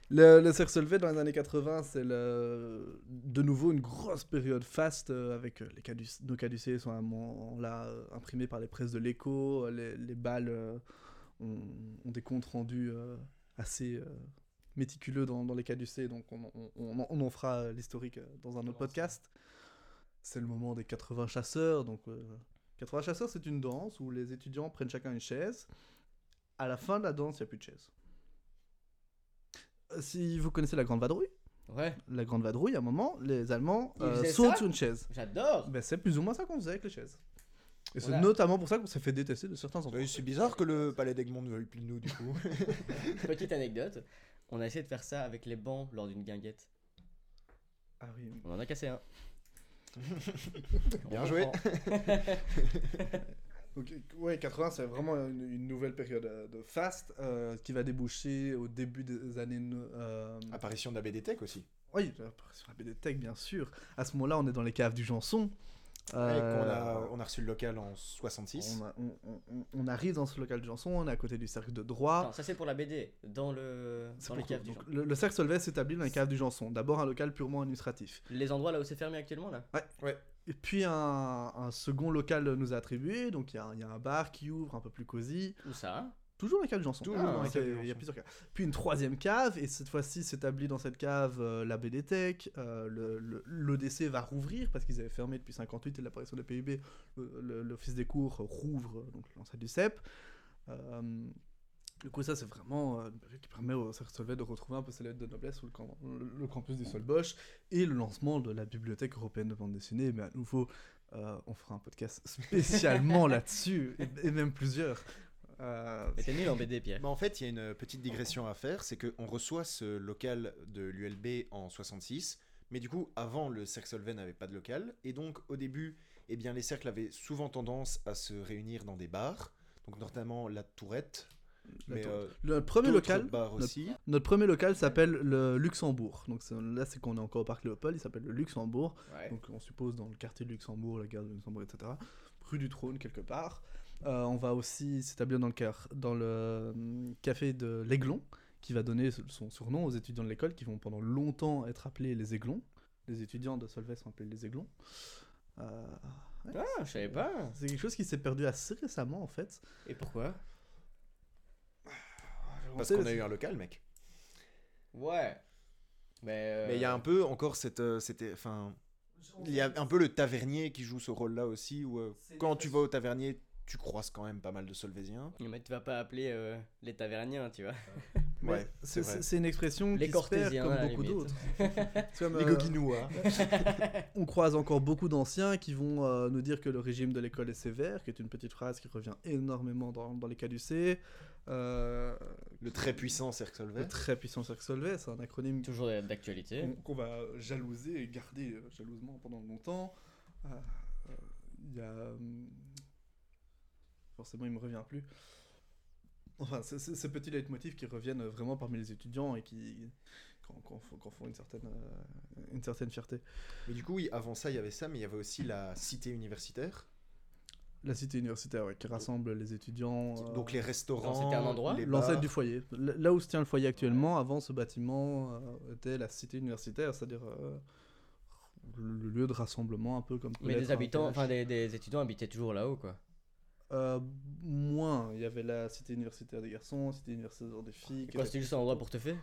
Le, le cercle Solvay dans les années 80, c'est le- de nouveau une grosse période faste euh, avec euh, les caduc- nos caducées sont là euh, imprimés par les presses de l'écho, les, les balles ont, ont des comptes rendus assez méticuleux dans, dans les caducées, donc on, on- on en- on en fera l'historique dans un autre podcast. C'est le moment des 80 chasseurs, donc euh, 80 chasseurs c'est une danse où les étudiants prennent chacun une chaise. À la fin de la danse, il n'y a plus de chaise. Si vous connaissez la Grande Vadrouille, Ouais, la Grande Vadrouille, à un moment, les Allemands Ils euh, sautent sur une chaise. j'adore. Ben, c'est plus ou moins ça qu'on faisait avec les chaises. Et c'est Voilà. notamment pour ça qu'on s'est fait détester de certains endroits. Oui, c'est bizarre que le palais d'Egmont ne veuille plus de nous, du coup. [laughs] Petite anecdote. On a essayé de faire ça avec les bancs lors d'une guinguette. Ah oui. On en a cassé un. Bien joué. [laughs] Donc, ouais, 80, c'est vraiment une, une nouvelle période euh, de fast euh, qui va déboucher au début des années. euh, Apparition de la BD Tech aussi. Oui, euh, sur la BD Tech, bien sûr. À ce moment-là, on est dans les caves du Janson. Ouais, Euh, a, on a reçu le local en 66. on, a- on- on- on- on arrive dans ce local du Janson, on est à côté du cercle de droit. Non, ça c'est pour la BD. Dans le C'est dans les pour caves tout. du genre. le, le cercle Solvay s'établit dans les caves du Janson. D'abord un local purement administratif. Les endroits là où c'est fermé actuellement là? Et puis un, un second local nous est attribué. Donc il y, a y a un bar qui ouvre un peu plus cosy. Où ça? Toujours les caves du Janson. Toujours Ah, caves du Il y a plusieurs caves. Puis une troisième cave. Et cette fois-ci s'établit dans cette cave euh, la BDTech. Euh, le- le- L'ODC va rouvrir parce qu'ils avaient fermé depuis 58 et l'apparition des PIB. le- le- L'Office des cours rouvre donc l'ancêtre du CEP. Euh, du coup, ça, c'est vraiment euh, qui permet au Cercle Solvay de retrouver un peu ses lettres de noblesse sur le, camp- le- le campus du Solbosch et le lancement de la Bibliothèque européenne de bande dessinée, mais à nouveau Euh, on fera un podcast [laughs] spécialement là-dessus, et, et même plusieurs. Euh, Mais t'es nul en BD, Pierre. Bah, en fait, il y a une petite digression à faire, c'est qu'on reçoit ce local de l'ULB en 66, mais du coup, avant, le Cercle Solvay n'avait pas de local, et donc au début, eh bien, les cercles avaient souvent tendance à se réunir dans des bars, donc notamment la Tourette, mais euh, le premier local, notre- premier local s'appelle le Luxembourg. Donc là, c'est qu'on est encore au parc Léopold, il s'appelle le Luxembourg. Ouais. Donc on suppose dans le quartier de Luxembourg, la gare de Luxembourg, etc. Rue du Trône, quelque part. Euh, on va aussi s'établir dans le, car- dans le hum, café de l'Aiglon, qui va donner son surnom aux étudiants de l'école, qui vont pendant longtemps être appelés les Aiglons. Les étudiants de Solvay sont appelés les Aiglons. Euh, ouais, Ah, je savais pas. c'est quelque chose qui s'est perdu assez récemment, en fait. Et pourquoi? Parce qu'on a eu un local, mec. Ouais. Mais. euh, Mais il y a un peu encore cette. euh, c'était, enfin, il y a un peu le tavernier qui joue ce rôle-là aussi, où euh, quand tu vas au tavernier, tu croises quand même pas mal de Solvésiens. Mais tu vas pas appeler euh, les taverniens, tu vois. [laughs] Ouais, c'est c'est vrai. c'est une expression Les qui se perd comme beaucoup d'autres. [laughs] Les euh, Goguinois. [laughs] on croise encore beaucoup d'anciens qui vont euh, nous dire que le régime de l'école est sévère, qui est une petite phrase qui revient énormément dans, dans les caducées. Euh, Le très puissant Cercle Solvay. le très puissant cercle Solvay, c'est un acronyme Toujours d'actualité. qu'on va jalouser et garder euh, jalousement pendant longtemps. Euh, euh, Il y a. forcément, il me revient plus. Enfin, ces petits leitmotifs qui reviennent vraiment parmi les étudiants et qui. Qu'en font, une, certaine, une certaine fierté. Mais du coup, oui, avant ça, il y avait ça, mais il y avait aussi la cité universitaire. La cité universitaire, ouais, qui rassemble les étudiants. euh, Donc les restaurants. c'était un endroit les L'ancêtre du foyer. L- Là où se tient le foyer actuellement, avant ce bâtiment euh, était la cité universitaire, c'est-à-dire euh, le lieu de rassemblement un peu comme. Mais un habitants, enfin des, des étudiants habitaient toujours là-haut, quoi. Euh, moins. Il y avait la cité universitaire des garçons, cité universitaire des filles. C'était juste un endroit pour te faire?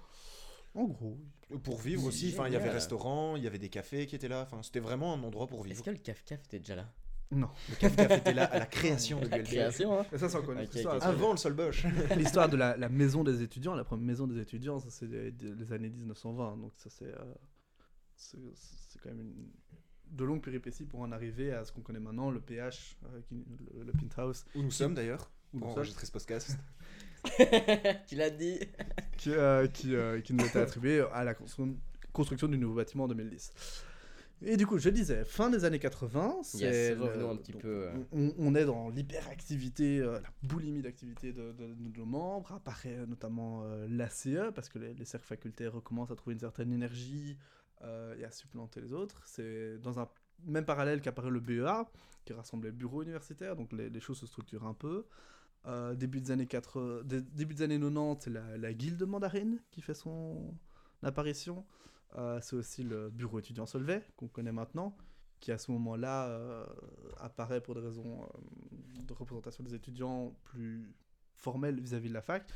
En gros. Pour vivre aussi, enfin, il y avait génial. restaurant, il y avait des cafés qui étaient là, enfin, c'était vraiment un endroit pour Est-ce vivre. que le CAF-CAF était déjà là? Non. Le caf était là à la création de [laughs] La l'ULB. création, hein Et ça, c'est encore une Ok, autre histoire. ok, Ça, Avant le sol Bosch. [laughs] L'histoire de la, la maison des étudiants, la première maison des étudiants, ça c'est les, les années 1920. Donc ça c'est euh, c'est c'est quand même une, de longues péripéties pour en arriver à ce qu'on connaît maintenant, le PH, euh, qui- le, le Penthouse, Où nous sommes d'ailleurs, Où nous pour sommes. enregistrer ce podcast. [laughs] Tu l'as dit qui, euh, qui, euh, qui nous était attribué à la constru- construction du nouveau bâtiment en 2010. Et du coup, je disais, fin des années 80, c'est Yes, le- revenons un petit donc, peu, euh. On, on est dans l'hyperactivité, euh, la boulimie d'activité de, de- de nos membres. Apparaît euh, notamment euh, l'ACE, parce que les, les cercles facultaires recommencent à trouver une certaine énergie euh, et à supplanter les autres. C'est dans un même parallèle qu'apparaît le BEA, qui rassemble les bureaux universitaires, donc les, les choses se structurent un peu. Début des années 80, dé- début des années 90, c'est la, la guilde mandarine qui fait son apparition. Euh, c'est aussi le bureau étudiant Solvay qu'on connaît maintenant, qui à ce moment-là euh, apparaît pour des raisons euh, de représentation des étudiants plus formelles vis-à-vis de la fac,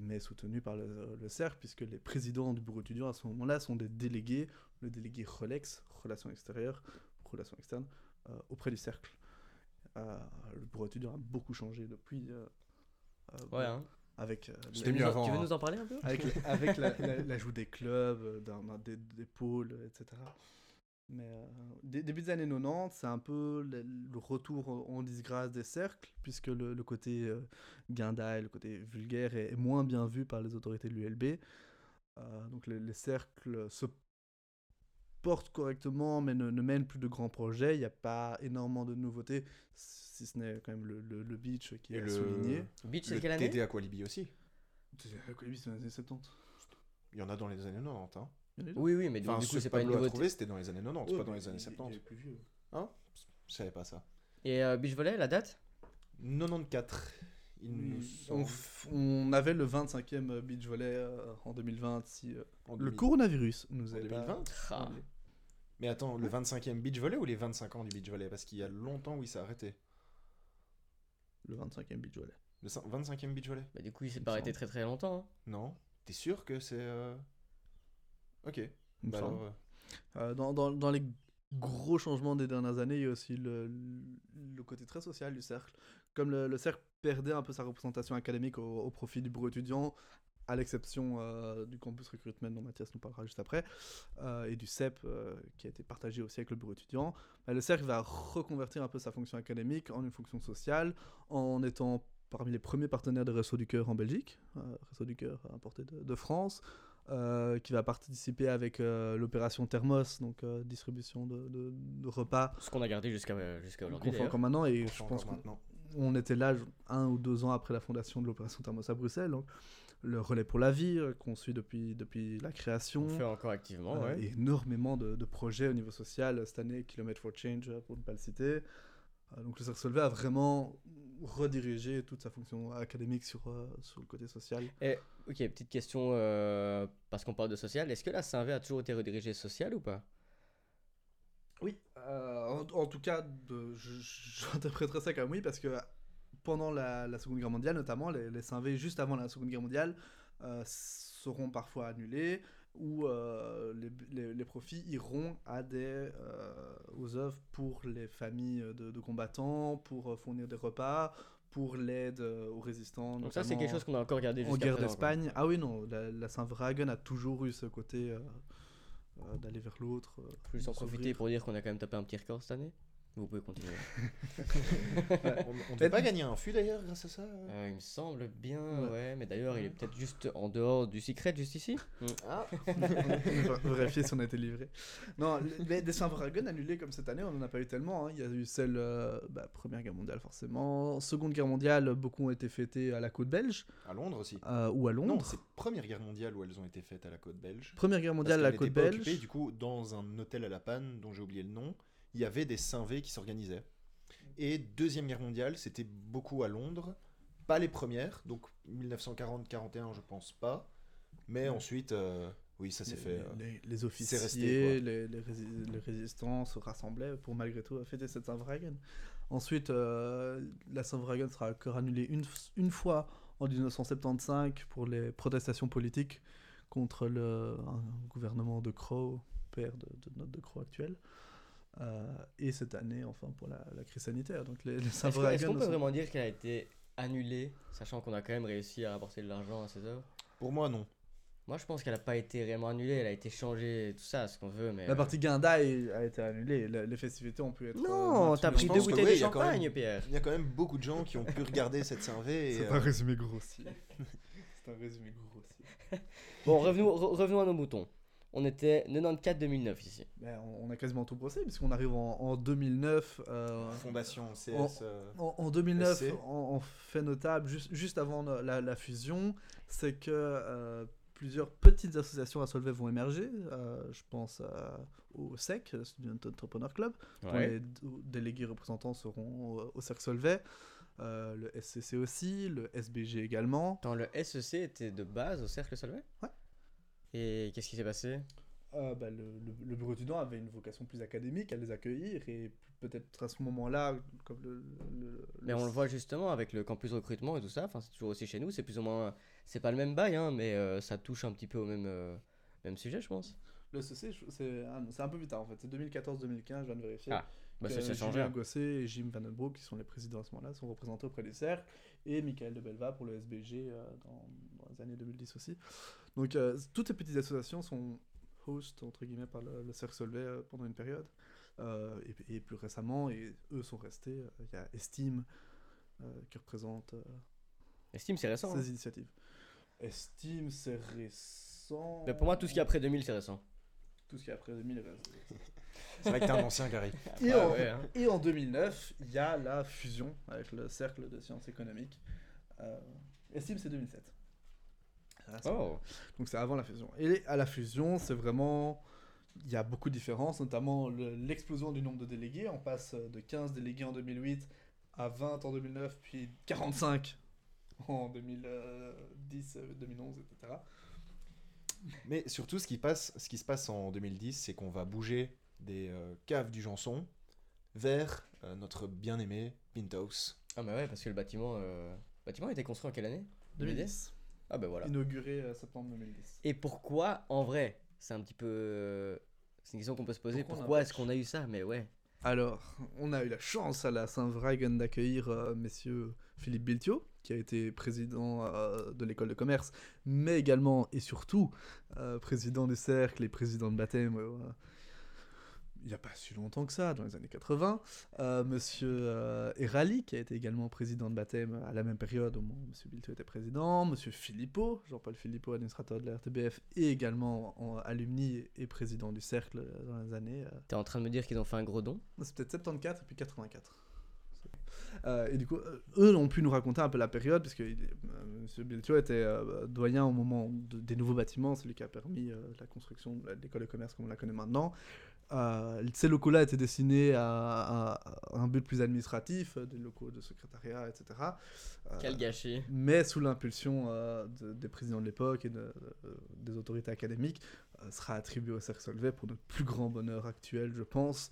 mais soutenu par le, le cercle, puisque les présidents du bureau étudiant à ce moment-là sont des délégués, le délégué RELEX, relations extérieures, relations externes, auprès du cercle. Le bureau étudiant a beaucoup changé depuis. Ouais, hein. Avec, euh, C'était mieux avant, Tu veux hein. nous en parler un peu avec, avec la- la- [laughs] l'ajout des clubs, euh, des, des pôles, etc. Mais euh, dé- début des années 90, c'est un peu le, le retour en en disgrâce des cercles, puisque le, le côté euh, guindaille, le côté vulgaire est, est moins bien vu par les autorités de l'ULB. Euh, donc les, les cercles se portent correctement, mais ne, ne mènent plus de grands projets. Il n'y a pas énormément de nouveautés, si ce n'est quand même le, le- le beach qui est le- souligné. Beach, c'est Le quelle année TD Aqualibi aussi. C'est c'est dans les années 70. Il y en a dans les années 90. Hein. En Oui, oui, mais du Enfin, du coup, c'est pas une nouveauté. trouvé, c'était dans les années 90, Ouais, pas dans les années il- il est 70. plus vieux. Hein Je savais pas ça. Et euh, Beach Volley, la date 94. Il nous On, semble. f- on avait le 25e beach volley euh, en 2020 si euh, En le 2000. coronavirus nous En a 2020 Ah. Mais attends, le 25e beach volley ou les 25 ans du beach volley? Parce qu'il y a longtemps où il s'est arrêté. Le 25e beach volley. Le cin- 25e beach volley Bah, du coup, il s'est pas arrêté très très longtemps. hein. Non T'es sûr que c'est. euh, Ok. il me Bah semble. alors, euh, Euh, dans, dans- dans les gros changements des dernières années, il y a aussi le, le côté très social du cercle. Comme le, le cercle perdait un peu sa représentation académique au, au profit du bureau étudiant, à l'exception euh, du campus recruitment dont Mathias nous parlera juste après, euh, et du CEP euh, qui a été partagé aussi avec le bureau étudiant, bah, le cercle va reconvertir un peu sa fonction académique en une fonction sociale en étant parmi les premiers partenaires de Réseau du Cœur en Belgique, euh, Réseau du Cœur importé de, de France, euh, qui va participer avec euh, l'opération Thermos, donc euh, distribution de, de- de repas Ce qu'on a gardé jusqu'à jusqu'à aujourd'hui. qu'on fait d'ailleurs. encore maintenant, et On je pense qu'on on était là un ou deux ans après la fondation de l'opération Thermos à Bruxelles, donc le relais pour la vie euh, qu'on suit depuis, depuis la création. On fait encore activement, Euh, ouais. et énormément de, de projets au niveau social. Cette année, Kilomètre for Change, euh, pour ne pas le citer. Euh, donc le Cercle Solvay a vraiment redirigé toute sa fonction académique sur, euh, sur le côté social. Ok, petite question, euh, parce qu'on parle de social. Est-ce que la Saint-V a toujours été redirigée social ou pas? Oui, en, en tout cas, [laughs] j'interpréterais ça comme oui, parce que pendant la, la Seconde Guerre mondiale, notamment, les, les 5V juste avant la Seconde Guerre mondiale euh, seront parfois annulés ou euh, les, les- les profits iront à des, euh, aux œuvres pour les familles de, de combattants, pour fournir des repas, pour l'aide aux résistants. Donc ça, c'est quelque chose qu'on a encore gardé en guerre d'Espagne. Ah oui, non, la, la Saint-Vragen a toujours eu ce côté euh, euh, d'aller vers l'autre. euh, juste en profiter pour dire qu'on a quand même tapé un petit record cette année. Vous pouvez continuer. [laughs] On, on devait pas gagner un fût d'ailleurs grâce à ça euh Euh, il me semble bien, Ouais. ouais. Mais d'ailleurs, il est peut-être juste en dehors du secret, juste ici. Ah. [laughs] On va vérifier si on a été livré. Non, les, des Saint-Vragen annulés comme cette année, on n'en a pas eu tellement. hein. Il y a eu celle, euh, bah, Première Guerre mondiale forcément. Seconde Guerre mondiale, beaucoup ont été fêtés à la côte belge À Londres aussi. euh, ou à Non, Londres. c'est Première Guerre mondiale où elles ont été faites à la côte belge. Première Guerre mondiale, la qu'elles côte belge. occupées, du coup, dans un hôtel à la panne, dont j'ai oublié le nom, il y avait des Saint-V qui s'organisaient. Et Deuxième Guerre mondiale, c'était beaucoup à Londres. Pas les premières, donc 1940-41, je pense pas. Mais ensuite, euh, oui, ça s'est les, fait. euh, les- les officiers, resté, les, les rési- les résistants se rassemblaient pour malgré tout fêter cette Saint-Vragen. Ensuite, euh, la Saint-Vragen sera encore annulée une, une fois en 1975 pour les protestations politiques contre le un gouvernement de Crow, père de, de notre de Crow actuel. Euh, et cette année, enfin, pour la, la crise sanitaire. Donc les, les Est-ce qu'on peut sont- vraiment dire qu'elle a été annulée, sachant qu'on a quand même réussi à rapporter de l'argent à ces œuvres? Pour moi, non. Moi, je pense qu'elle n'a pas été réellement annulée, elle a été changée, tout ça, ce qu'on veut, mais... La euh, partie Guinda est- a été annulée. Les festivités ont pu être. Non, euh, t'as maintenues. pris deux bouteilles de champagne, même- Pierre. Il y a quand même beaucoup de gens qui ont pu regarder cette et, C'est euh, un résumé grossier. [laughs] C'est un résumé grossier. Bon, revenons, re- revenons à nos moutons. On était 94-2009 ici. Ben, on, on a quasiment tout brossé, puisqu'on arrive en, en 2009. euh, Fondation CS. En- euh, en, en 2009, en, en fait notable, juste, juste avant la, fusion, c'est que euh, plusieurs petites associations à Solvay vont émerger. Euh, je pense à- au SEC, Student Entrepreneur Club, dont Ouais. les délégués représentants seront au, au Cercle Solvay. Euh, le SCC aussi, le SBG également. Dans le SEC était de base au Cercle Solvay? Ouais. Et qu'est-ce qui s'est passé? Euh, bah, le, le- le bureau étudiant avait une vocation plus académique à les accueillir et peut-être à ce moment-là, comme le, le- Mais on le voit justement avec le campus recrutement et tout ça, enfin c'est toujours aussi chez nous, c'est plus ou moins... C'est pas le même bail, hein, mais euh, ça touche un petit peu au même, euh, même sujet, je pense. le je- c'est c'est un peu plus tard en fait, c'est 2014-2015, je viens de vérifier. Ah, Bah, ça, ça change Julien rien. Gosset et Jim Vandenbroek, qui sont les présidents à ce moment-là, sont représentés auprès du cercle, et Michael de Belva pour le SBG dans, dans les années 2010 aussi. Donc euh, toutes ces petites associations sont host entre guillemets par le, le cercle Solvay euh, pendant une période. Euh, et, et plus récemment, et eux sont restés, euh, il y a Estime euh, qui représente euh, Estime, c'est récent. hein. ces initiatives. Estime, c'est récent. Mais pour moi, tout ce qui est après 2000, c'est récent. Tout ce qui est après 2000 est récent. [laughs] C'est vrai que t'es un ancien, Gary. Et, Ah en, ouais, hein. et en 2009, il y a la fusion avec le Cercle de sciences économiques. Euh, Estime, c'est 2007. Ah, Oh, Donc c'est avant la fusion. Et à la fusion, c'est vraiment... Il y a beaucoup de différences, notamment le- l'explosion du nombre de délégués. On passe de 15 délégués en 2008 à 20 en 2009, puis 45 en 2010, euh, 2011, etc. Mais surtout, ce qui, passe, ce qui se passe en 2010, c'est qu'on va bouger des euh, caves du Janson vers euh, notre bien-aimé Pintos. Ah bah ouais, parce que le bâtiment, euh... le bâtiment a été construit en quelle année? 2010. Ah bah voilà. Inauguré euh, septembre 2010. Et pourquoi, en vrai, c'est un petit peu... euh, C'est une question qu'on peut se poser, Pourquoi est-ce qu'on a eu ça? Mais ouais. Alors, on a eu la chance à la Saint-Vragen d'accueillir euh, messieurs Philippe Biltio, qui a été président euh, de l'école de commerce, mais également et surtout euh, président du cercle et président de baptême. Il n'y a pas si longtemps que ça, dans les années 80. Euh, Monsieur euh, Erali, qui a été également président de baptême à la même période au moment où Monsieur Biltio était président. Monsieur Philippot, Jean-Paul Philippot, administrateur de la RTBF, et également en alumni et président du cercle euh, dans les années euh, T'es en train de me dire qu'ils ont fait un gros don? C'est peut-être 74 et puis 84. Euh, et du coup, euh, eux ont pu nous raconter un peu la période, parce que euh, M. Biltio était euh, doyen au moment de- des nouveaux bâtiments, celui qui a permis la construction de l'école de commerce comme on la connaît maintenant. Euh, ces locaux-là étaient destinés à, à- à un but plus administratif, euh, des locaux de secrétariat, etc. Euh, Quel gâchis mais sous l'impulsion euh, de- des présidents de l'époque et de- des autorités académiques, sera attribué au Cercle Solvay pour notre plus grand bonheur actuel, je pense.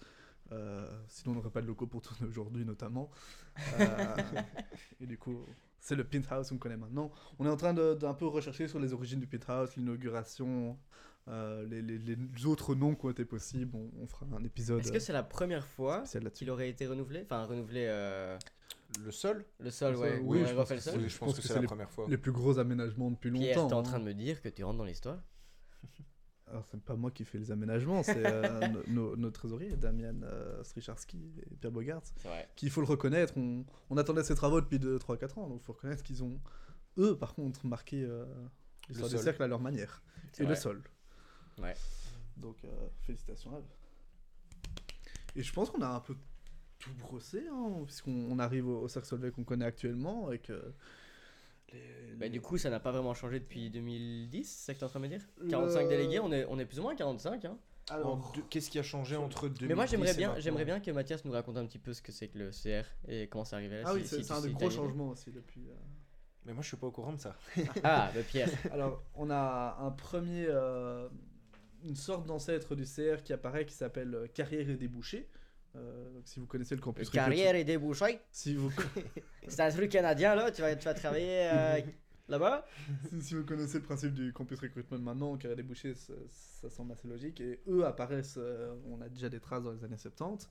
Sinon, on n'aurait pas de locaux pour tourner aujourd'hui, notamment. [laughs] Et du coup, c'est le Penthouse qu'on connaît maintenant. On est en train d'un peu rechercher sur les origines du Penthouse, l'inauguration, euh, les, les- les autres noms qui ont été possibles. On, on fera un épisode Est-ce que c'est la première fois qu'il aurait été renouvelé? Enfin, renouvelé euh, Le sol? le sol, Le ouais. sol, oui, aurait je pense le que sol Oui, je pense que, c'est la première fois. Les plus gros aménagements depuis Pierre, longtemps. t'es en hein. train de me dire que tu rentres dans l'histoire? Alors, [laughs] c'est pas moi qui fais les aménagements, c'est euh, [laughs] no- nos, nos trésoriers, Damien euh, Stricharski et Pierre Bogart, qui, il faut le reconnaître, on, on attendait ces travaux depuis 3-4 ans, donc il faut reconnaître qu'ils ont, eux, par contre, marqué euh, l'histoire du sol. cercle à leur manière. C'est Et vrai. le sol. Ouais. Donc, euh, félicitations à eux. Et je pense qu'on a un peu tout brossé, hein, puisqu'on on arrive au, au cercle Solvay qu'on connaît actuellement, et que... les- Bah, du coup, ça n'a pas vraiment changé depuis 2010, c'est ça que t'es en train de me dire? 45 Le- délégués, on est, on est plus ou moins à 45. Hein. Alors, Qu'est-ce qui a changé entre 2010 Mais moi, j'aimerais bien, j'aimerais bien que Mathias nous raconte un petit peu ce que c'est que le CR et comment c'est arrivé là. ah si- oui, c'est si tu- un si des gros changements aussi depuis... euh, Mais moi, je suis pas au courant de ça. Ah, bah Pierre. [laughs] Alors, on a un premier, euh, une sorte d'ancêtre du CR qui apparaît qui s'appelle euh, Carrière et Débouchés. Euh, donc, si vous connaissez le campus Carrière et débouchés. si vous, [laughs] C'est un truc canadien là, tu vas, tu vas travailler euh, là-bas [laughs] si, si vous connaissez le principe du campus recruitment maintenant, Carrière et Débouchés, ça, ça semble assez logique. Et eux apparaissent, euh, on a déjà des traces dans les années 70.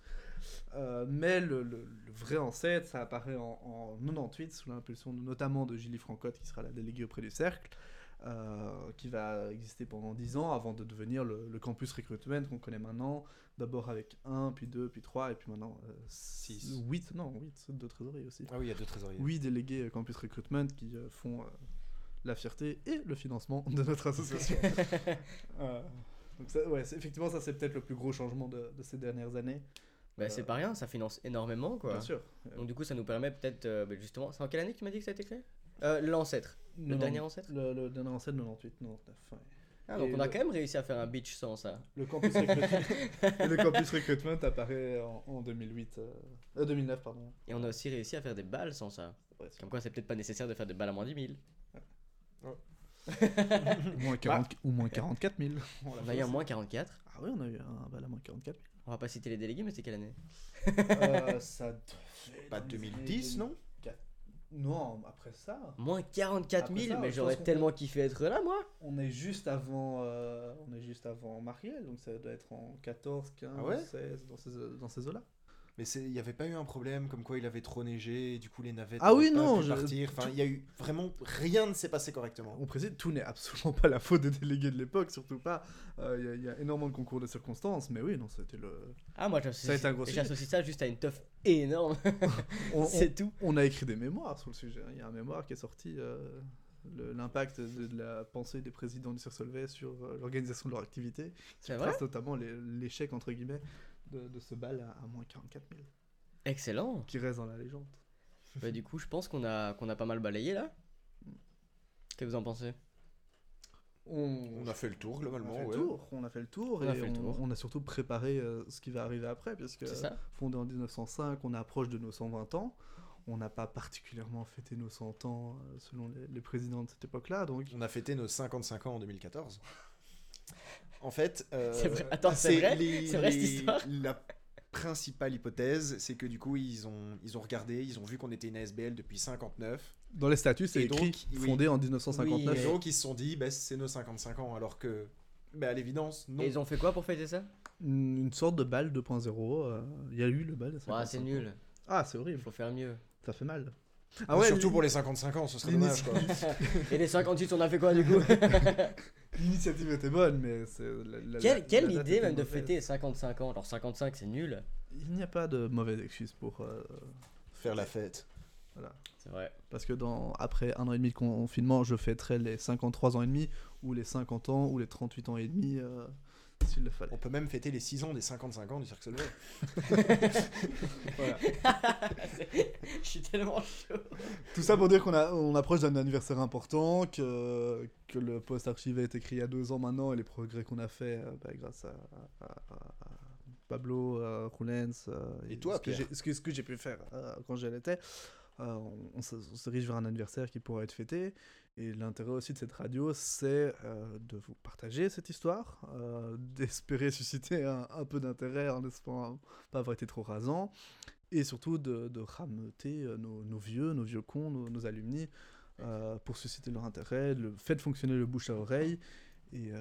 Euh, mais le, le- le vrai ancêtre, ça apparaît en, en 98 sous l'impulsion notamment de Gilly Francotte, qui sera la déléguée auprès du cercle. Euh, qui va exister pendant 10 ans avant de devenir le, le campus recruitment qu'on connaît maintenant, d'abord avec 1, puis 2, puis 3, et puis maintenant Six. 8, non, 8, deux trésoriers aussi. Ah oui, il y a deux trésoriers. 8 délégués euh, campus recruitment qui euh, font euh, la fierté et le financement de notre association. [laughs] [laughs] Euh, donc ça, ouais, effectivement, ça c'est peut-être le plus gros changement de, de ces dernières années. Bah, c'est pas rien, ça finance énormément quoi. Bien sûr. Donc, du coup, ça nous permet peut-être, euh, bah, justement. C'est en quelle année que tu m'as dit que ça a été créé? Euh, L'ancêtre. Le dernier ancêtre Le, le dernier ancêtre, 98, 99. ouais. Ah, donc Et on a le- quand même réussi à faire un beach sans ça. Le campus recruitment, [laughs] le campus recruitment apparaît en, en 2008, euh, euh, 2009 pardon. Et on a aussi réussi à faire des balles sans ça. Ouais, Comme quoi, c'est peut-être pas nécessaire de faire des balles à moins 10 000. [laughs] Ou moins, 40, ou moins 44 000. On On a eu un moins 44. Ah oui, on a eu un bal à moins 44 On va pas citer les délégués, mais c'est quelle année? 000. Euh, ça devait Pas dans les 2010, années non? 2004. Non, après ça. Moins 44 Après 000, ça, mais j'aurais tellement kiffé être là, moi. On est juste avant, euh, on est juste avant Marielle, donc ça doit être en 14, 15, Ah ouais? 16, dans ces, dans ces eaux-là. Mais c'est- il n'y avait pas eu un problème comme quoi il avait trop neigé et du coup les navettes Ah oui, pas non, pu je- partir. Enfin, il y a eu vraiment rien ne s'est passé correctement. On précise, tout n'est absolument pas la faute des délégués de l'époque, surtout pas. Euh, Il y a- il y, a énormément de concours de circonstances, mais oui, non, c'était le. Ah, moi, Ça a j'associe été un gros sujet. j'associe ça juste à une teuf énorme. [laughs] [laughs] C'est tout. on a écrit des mémoires sur le sujet. hein. Il y a un mémoire qui est sorti, euh, le- l'impact de, de la pensée des présidents du Solvay sur euh, l'organisation de leur activité. C'est qui vrai trace notamment l'échec, entre guillemets, de, de ce bal à, à moins 44 000, Excellent. qui reste dans la légende. Bah, du coup, je pense qu'on a, qu'on a pas mal balayé là. Qu'est-ce que vous en pensez? On, On a fait le tour on a globalement. fait le tour, on a fait le tour On et a fait le on, tour. on a surtout préparé euh, ce qui va arriver après, puisque ça fondé en 1905, on approche de nos 120 ans. On n'a pas particulièrement fêté nos 100 ans euh, selon les, les présidents de cette époque-là, donc On a fêté nos 55 ans en 2014. En fait, euh, C'est vrai. Attends, c'est vrai? les- C'est vrai, cette histoire? La principale hypothèse, c'est que du coup, ils ont, ils ont regardé, ils ont vu qu'on était une ASBL depuis 59. dans les statuts, c'est écrit donc, oui. fondé en 1959. Oui, Et donc, ils se sont dit, bah, c'est nos 55 ans, alors que, bah, à l'évidence, non. Et ils ont fait quoi pour fêter ça? Une, sorte de bal 2.0. euh, Il y a eu le bal. 55 c'est nul. Ah, c'est Il horrible. faut faire mieux. Ça fait mal. Ah ouais, Surtout pour les 55 ans, ce serait dommage. Quoi. [laughs] Et les 58, on a fait quoi du coup? [laughs] L'initiative était bonne, mais c'est. la- la- Quelle, la- quelle la idée même de fêter 55 ans? Alors 55, c'est nul. Il n'y a pas de mauvaise excuse pour. euh, Faire la fête. C'est vrai. Parce que dans, après un an et demi de confinement, je fêterai les 53 ans et demi, ou les 50 ans, ou les 38 ans et demi, euh, s'il le fallait. On peut même fêter les 6 ans des 55 ans du Cirque Solvay. [laughs] Voilà. [laughs] Je suis tellement chaud. Tout ça pour dire qu'on a- on approche d'un anniversaire important, que, que le post archivé a été écrit il y a deux ans maintenant, et les progrès qu'on a fait euh, bah, grâce à, à- à- à Pablo, euh, Roulens, euh, Et toi, ce que Pierre j'ai- ce que, ce que j'ai pu faire euh, quand j'y étais, euh, on, on se, on se dirige vers un anniversaire qui pourra être fêté. Et l'intérêt aussi de cette radio, c'est euh, de vous partager cette histoire, euh, [laughs] d'espérer susciter un, peu d'intérêt en espérant pas avoir été trop rasant, et surtout de, de rameuter euh, nos, vieux, nos vieux cons, nos, nos alumni, pour susciter leur intérêt, le fait fonctionner le bouche à oreille, et,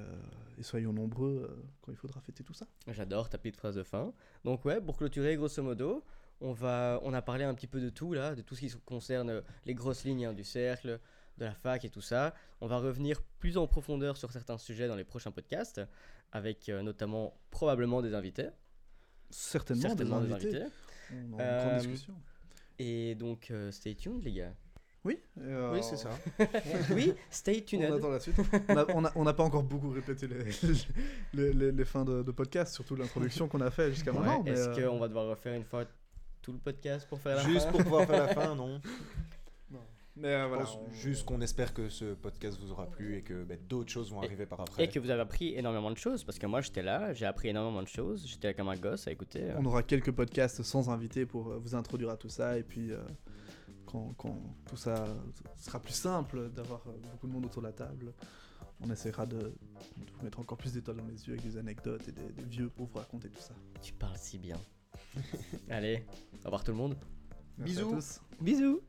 soyons nombreux quand il faudra fêter tout ça. J'adore ta petite phrase de fin. Donc ouais, pour clôturer, grosso modo, on, va, on a parlé un petit peu de tout là, de tout ce qui concerne les grosses lignes hein, du cercle, de la fac et tout ça. On va revenir plus en profondeur sur certains sujets dans les prochains podcasts, avec euh, notamment probablement des invités. Certainement, certainement des invités. On est en Euh, grande discussion. Et donc, euh, stay tuned les gars. Oui, euh, Oui, c'est ça. [laughs] oui, stay On tuned. attend la suite. On on on n'a pas encore beaucoup répété les, les, les- les fins de, de podcast, surtout l'introduction qu'on a fait jusqu'à Ouais, maintenant. Est-ce euh, qu'on va devoir refaire une fois tout le podcast pour faire la Juste fin pour pouvoir faire la fin, [laughs] non? Mais, euh, voilà, on- Juste qu'on espère que ce podcast vous aura plu et que bah, d'autres choses vont Et- arriver par après. Et que vous avez appris énormément de choses, parce que moi j'étais là, j'ai appris énormément de choses, j'étais là comme un gosse à écouter. euh. On aura quelques podcasts sans invité pour euh, vous introduire à tout ça. Et puis, euh, quand, quand tout ça sera plus simple d'avoir beaucoup de monde autour de la table, on essaiera de, de vous mettre encore plus d'étoiles dans les yeux avec des anecdotes et des, des vieux pour vous raconter tout ça. Tu parles si bien. Allez, au revoir tout le monde. Merci à Bisous. tous. Bisous